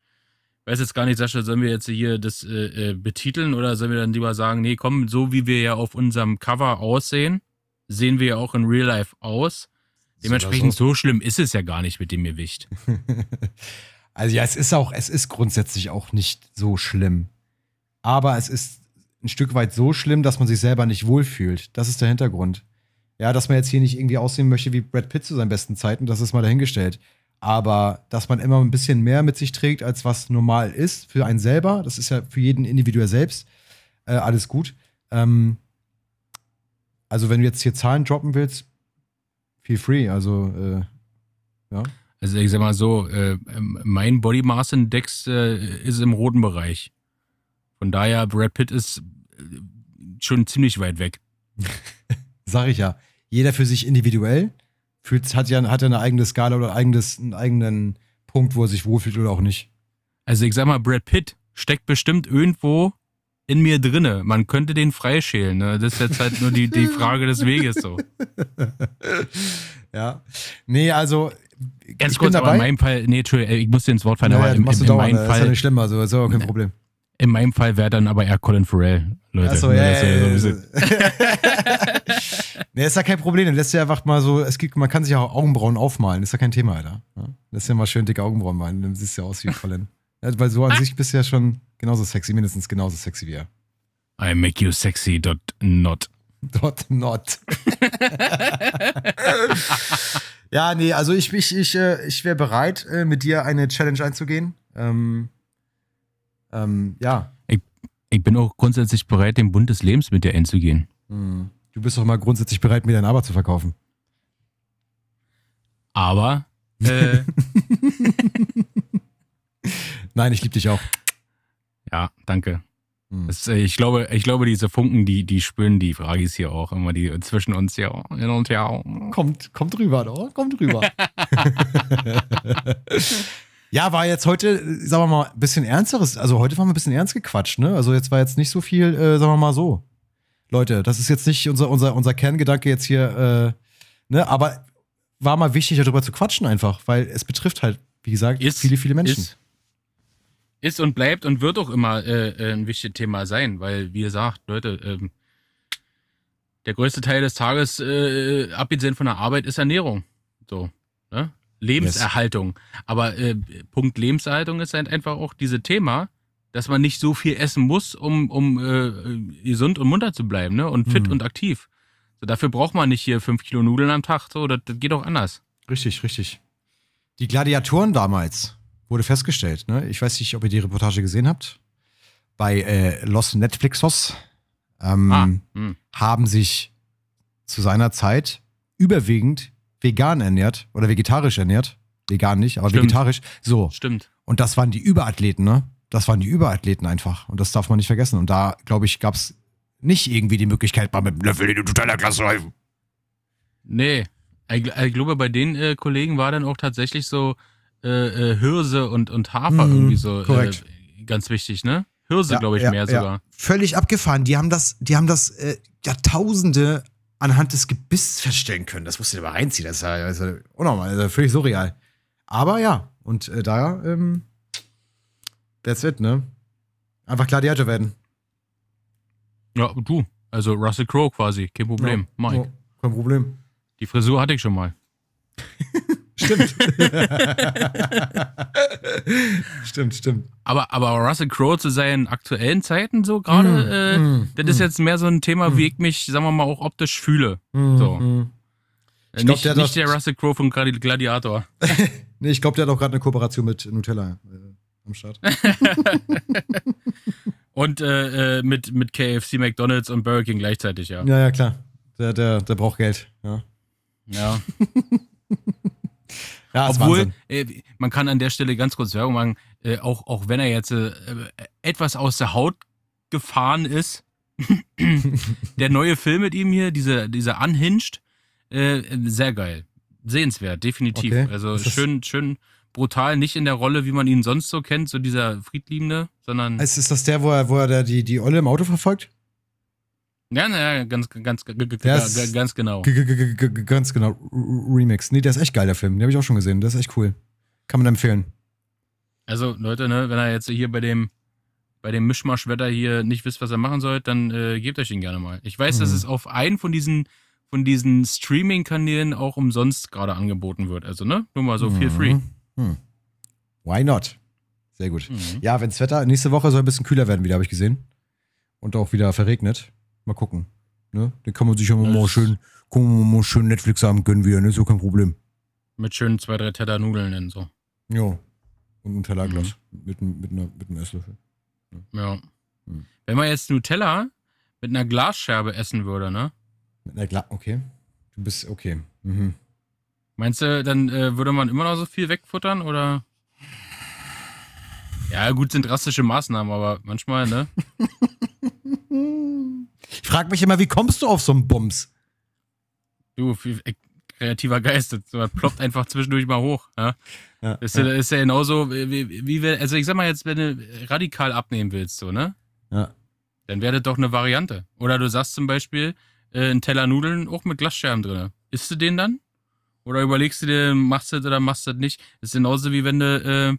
Weiß jetzt gar nicht, Sascha, sollen wir jetzt hier das äh, äh betiteln oder sollen wir dann lieber sagen, nee, komm, so wie wir ja auf unserem Cover aussehen, sehen wir ja auch in Real Life aus. Dementsprechend so. so schlimm ist es ja gar nicht mit dem Gewicht. *laughs* also ja, es ist auch, es ist grundsätzlich auch nicht so schlimm. Aber es ist ein Stück weit so schlimm, dass man sich selber nicht wohlfühlt. Das ist der Hintergrund. Ja, dass man jetzt hier nicht irgendwie aussehen möchte wie Brad Pitt zu seinen besten Zeiten, das ist mal dahingestellt. Aber dass man immer ein bisschen mehr mit sich trägt, als was normal ist für einen selber, das ist ja für jeden individuell selbst äh, alles gut. Ähm, also wenn du jetzt hier Zahlen droppen willst, feel free. Also, äh, ja. Also ich sag mal so, äh, mein Body Mass Index äh, ist im roten Bereich. Von daher, Brad Pitt ist äh, schon ziemlich weit weg. *laughs* sag ich ja. Jeder für sich individuell fühlt, hat ja hat ja eine eigene Skala oder eigenes, einen eigenen Punkt, wo er sich wohlfühlt oder auch nicht. Also ich sag mal, Brad Pitt steckt bestimmt irgendwo in mir drinne. Man könnte den freischälen. Ne? Das ist jetzt halt nur die, die Frage des Weges so. *laughs* ja. Nee, also. Ganz ich kurz, bin dabei. aber in meinem Fall, nee, Entschuldigung, ich muss dir ins Wort fallen, naja, aber im, in, in, in meinem Fall. Das ist ja nicht schlimm, also ist auch kein Problem. In meinem Fall wäre dann aber eher Colin Farrell, Leute. Achso, ja, ja, ja, so *laughs* nee, ist ja kein Problem. Dann lässt du einfach mal so, es gibt, man kann sich auch Augenbrauen aufmalen, ist ja kein Thema, Alter. Lässt ja mal schön dicke Augenbrauen malen, dann siehst du ja aus wie Colin. *laughs* Ja, weil so an sich bist du ja schon genauso sexy, mindestens genauso sexy wie er. I make you sexy, dot not. Dot not. *laughs* ja, nee, also ich, ich, ich, äh, ich wäre bereit, äh, mit dir eine Challenge einzugehen. Ähm, ähm, ja. Ich, ich, bin auch grundsätzlich bereit, den Bund des Lebens mit dir einzugehen. Hm. Du bist doch mal grundsätzlich bereit, mir dein Aber zu verkaufen. Aber. *laughs* Äh, Nein, ich liebe dich auch. Ja, danke. Hm. Das, äh, ich, glaube, ich glaube, diese Funken, die, die spüren die Fragis hier auch immer, die zwischen uns hier hin und her. Kommt, kommt rüber, doch? Kommt rüber. *laughs* ja, war jetzt heute, sagen wir mal, ein bisschen ernsteres. Also heute waren wir ein bisschen ernst gequatscht, ne? Also jetzt war jetzt nicht so viel, äh, sagen wir mal so. Leute, das ist jetzt nicht unser, unser, unser Kerngedanke jetzt hier, äh, Ne, aber war mal wichtig, darüber zu quatschen einfach, weil es betrifft halt, wie gesagt, Ist- viele, viele Menschen. Ist, ist und bleibt und wird auch immer äh, äh, ein wichtiges Thema sein, weil, wie gesagt, Leute, ähm, der größte Teil des Tages, äh, abgesehen von der Arbeit, ist Ernährung. So, ne? Lebenserhaltung. Aber äh, Punkt Lebenserhaltung ist halt einfach auch dieses Thema, dass man nicht so viel essen muss, um, um äh, gesund und munter zu bleiben, ne? Und fit Mhm. und aktiv. So, dafür braucht man nicht hier fünf Kilo Nudeln am Tag. So, das, das geht auch anders. Richtig, richtig. Die Gladiatoren damals wurde festgestellt, ne? Ich weiß nicht, ob ihr die Reportage gesehen habt. Bei äh, Los Netflixos ähm, Ah, hm. haben sich zu seiner Zeit überwiegend vegan ernährt oder vegetarisch ernährt. Vegan nicht, aber Stimmt. vegetarisch. So. stimmt. Und das waren die Überathleten, ne? Das waren die Überathleten einfach. Und das darf man nicht vergessen. Und da, glaube ich, gab es nicht irgendwie die Möglichkeit, mal mit einem Löffel in die Nutella-Klasse reifen. Nee. Ich, ich glaube, bei den äh, Kollegen war dann auch tatsächlich so äh, äh, Hirse und, und Hafer Mhm, irgendwie so korrekt. Äh, ganz wichtig, ne? Hirse, Ja, glaube ich, ja, mehr ja. sogar. Völlig abgefahren. Die haben das, die haben das äh, Jahrtausende anhand des Gebisses feststellen können. Das musst du dir mal reinziehen. Das ist ja also unnormal, also völlig surreal. Aber ja, und äh, da, ähm, that's it, ne? Einfach Gladiator werden. Ja, du. Also Russell Crowe quasi, kein Problem. Ja, Mike. kein Problem. Die Frisur hatte ich schon mal. *laughs* Stimmt. *laughs* stimmt, stimmt. Aber, aber Russell Crowe zu seinen aktuellen Zeiten so gerade, äh, Mm, das ist jetzt mehr so ein Thema, wie ich mich, sagen wir mal, auch optisch fühle. So. mm. Äh, Ich glaub, nicht der hat nicht der Russell Crowe vom Gladi- Gladiator. *laughs* Nee, ich glaube, der hat auch gerade eine Kooperation mit Nutella äh, am Start. *laughs* Und äh, äh, mit, mit KFC, McDonalds und Burger King gleichzeitig, ja. Ja, ja, klar. Der, der, der braucht Geld. Ja, Ja. Ja Obwohl, äh, man kann an der Stelle ganz kurz Werbung machen, äh, auch, auch wenn er jetzt äh, etwas aus der Haut gefahren ist, *laughs* der neue Film mit ihm hier, diese, dieser Unhinged, äh, sehr geil. Sehenswert, definitiv. Okay. Also schön, schön brutal, nicht in der Rolle, wie man ihn sonst so kennt, so dieser Friedliebende, sondern. Ist, ist das der, wo er, wo er der, die, die Olle im Auto verfolgt? Ja, ja, ganz, ganz, ganz, ganz genau. Ganz genau. Remix. Nee, der ist echt geil, der Film. Den habe ich auch schon gesehen. Der ist echt cool. Kann man empfehlen. Also, Leute, ne, wenn er jetzt hier bei dem, bei dem Mischmaschwetter hier nicht wisst, was er machen soll, dann äh, gebt euch ihn gerne mal. Ich weiß, dass Mhm. es auf einen von diesen, von diesen Streaming-Kanälen auch umsonst gerade angeboten wird. Also, ne? Nur mal so feel free. Hm. Why not? Sehr gut. Mhm. Ja, wenns Wetter nächste Woche soll ein bisschen kühler werden, wieder habe ich gesehen. Und auch wieder verregnet. Mal gucken. Ne? Den kann man sich ja mal schön, man mal schön Netflix haben gönnen wieder, ne? So kein Problem. Mit schönen zwei, drei Teller Nudeln und so. Ja. Und ein Tellerglas Mhm. mit, einem- mit, einer, mit einem Esslöffel. Ja. Mhm. Wenn man jetzt Nutella mit einer Glasscherbe essen würde, ne? Mit einer Gla okay. Du bist okay. Mhm. Meinst du, dann äh, würde man immer noch so viel wegfuttern oder? Ja, gut, sind drastische Maßnahmen, aber manchmal, ne? *laughs* Ich frage mich immer, wie kommst du auf so einen Bums? Du, äh, kreativer Geist, das ploppt einfach zwischendurch mal hoch. Ja? Ja, Das ist, ja. ist ja genauso, wie, wie, wie wir, also ich sag mal jetzt, wenn du radikal abnehmen willst, so, ne? ja. Dann wäre das doch eine Variante. Oder du sagst zum Beispiel, äh, einen Teller Nudeln auch mit Glasscherben drin. Isst du den dann? Oder überlegst du dir, machst du das oder machst du das nicht? Das ist genauso wie wenn du äh,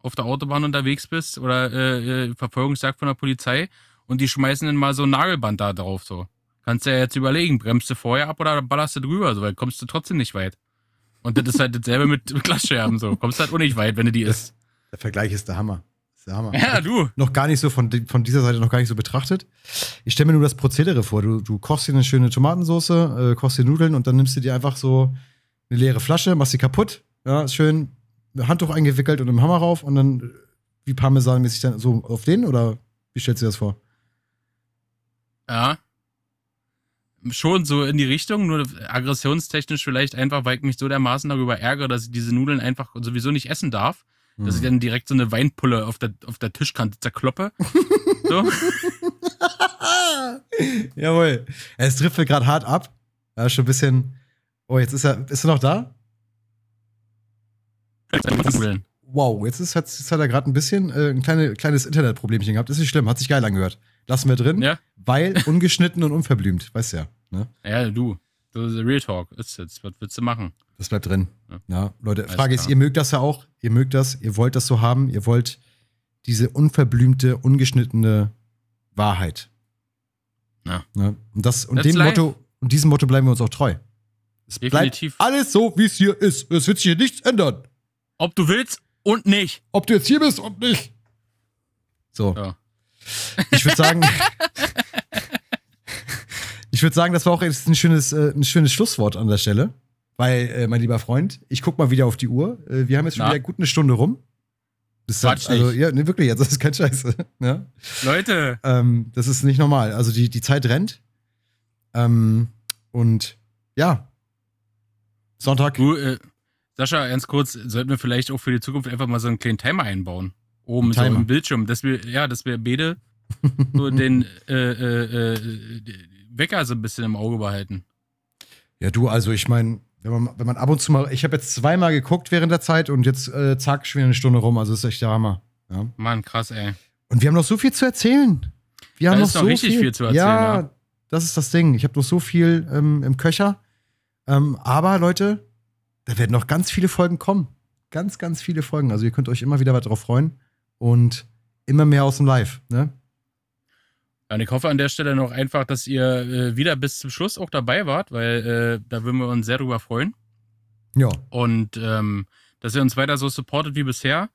auf der Autobahn unterwegs bist oder äh, äh, Verfolgungsjagd von der Polizei und die schmeißen dann mal so ein Nagelband da drauf, so. Kannst du ja jetzt überlegen, bremst du vorher ab oder ballerst du drüber, so, weil kommst du trotzdem nicht weit. Und das ist halt dasselbe mit *laughs* Glasscherben, so. Kommst halt auch nicht weit, wenn du die isst. Der Vergleich ist der Hammer. Ist der Hammer. Ja, du. noch gar nicht so von, von dieser Seite noch gar nicht so betrachtet. Ich stelle mir nur das Prozedere vor. Du, du kochst dir eine schöne Tomatensauce, äh, kochst dir Nudeln und dann nimmst du dir einfach so eine leere Flasche, machst sie kaputt, ja, schön Handtuch eingewickelt und im Hammer rauf und dann äh, wie Parmesan-mäßig dann so auf den oder wie stellst du dir das vor? Ja. Schon so in die Richtung, nur aggressionstechnisch vielleicht einfach, weil ich mich so dermaßen darüber ärgere, dass ich diese Nudeln einfach sowieso nicht essen darf, dass ich dann direkt so eine Weinpulle auf der, auf der Tischkante zerkloppe. *laughs* so. *laughs* Jawohl. Es trifft gerade hart ab. Ja, schon ein bisschen. Oh, jetzt ist er. Ist er noch da? Nudeln. Wow, jetzt, ist, hat, jetzt hat er gerade ein bisschen äh, ein kleine, kleines Internetproblemchen gehabt. Ist nicht schlimm, hat sich geil angehört. Lassen wir drin, Ja? weil *laughs* ungeschnitten und unverblümt, weißt du ja. Ne? Ja, du. Real Talk ist jetzt. Was willst du machen? Das bleibt drin. Ja. Ja, Leute, Alles Frage ist, klar. ihr mögt das ja auch, ihr mögt das, ihr wollt das so haben, ihr wollt diese unverblümte, ungeschnittene Wahrheit. Ja. Ne? Und das und That's dem life. Motto und diesem Motto bleiben wir uns auch treu. Es Definitiv. bleibt alles so, wie es hier ist. Es wird sich hier nichts ändern. Ob du willst und nicht. Ob du jetzt hier bist und nicht. So. Ja. Ich würde sagen, *laughs* ich würde sagen, das war auch jetzt ein schönes, äh, ein schönes Schlusswort an der Stelle. Weil, äh, mein lieber Freund, ich guck mal wieder auf die Uhr. Äh, wir haben jetzt schon Na? wieder gut eine Stunde rum. Das Quatsch also, ja, nee, wirklich, also das ist kein Scheiß. ja? *laughs* Leute, ähm, das ist nicht normal. Also die, die Zeit rennt. Ähm, und ja. Sonntag. du, äh, Sascha, ganz kurz, sollten wir vielleicht auch für die Zukunft einfach mal so einen kleinen Timer einbauen. Oben Ein so Timer. im Bildschirm, dass wir, ja, dass wir beide *laughs* so den äh, äh, äh, Wecker so ein bisschen im Auge behalten. Ja, du, also ich meine, wenn man, wenn man ab und zu mal. Ich habe jetzt zweimal geguckt während der Zeit und jetzt äh, zack, schon wieder eine Stunde rum. Also das ist echt der Hammer. Ja. Mann, krass, ey. Und wir haben noch so viel zu erzählen. Wir Da haben noch so richtig viel zu erzählen, Ja, ja. das ist das Ding. Ich habe noch so viel ähm, im Köcher. Ähm, aber Leute, da werden noch ganz viele Folgen kommen. Ganz, ganz viele Folgen. Also ihr könnt euch immer wieder darauf freuen. Und immer mehr aus dem Live. Ne? Ja, und ich hoffe an der Stelle noch einfach, dass ihr äh, wieder bis zum Schluss auch dabei wart, weil äh, da würden wir uns sehr drüber freuen. Ja. Und ähm, dass ihr uns weiter so supportet wie bisher.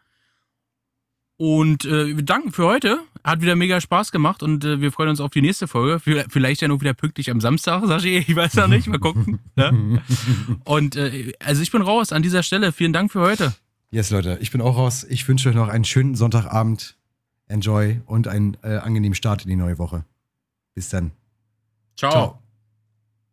Und äh, wir danken für heute. Hat wieder mega Spaß gemacht und äh, wir freuen uns auf die nächste Folge. Vielleicht ja noch wieder pünktlich am Samstag, *laughs* Sashi. Ich weiß ja nicht. Mal gucken. ne? *laughs* Und äh, also ich bin raus an dieser Stelle. Vielen Dank für heute. Yes, Leute, ich bin auch raus. Ich wünsche euch noch einen schönen Sonntagabend. Enjoy und einen äh, angenehmen Start in die neue Woche. Bis dann. Ciao. Ciao.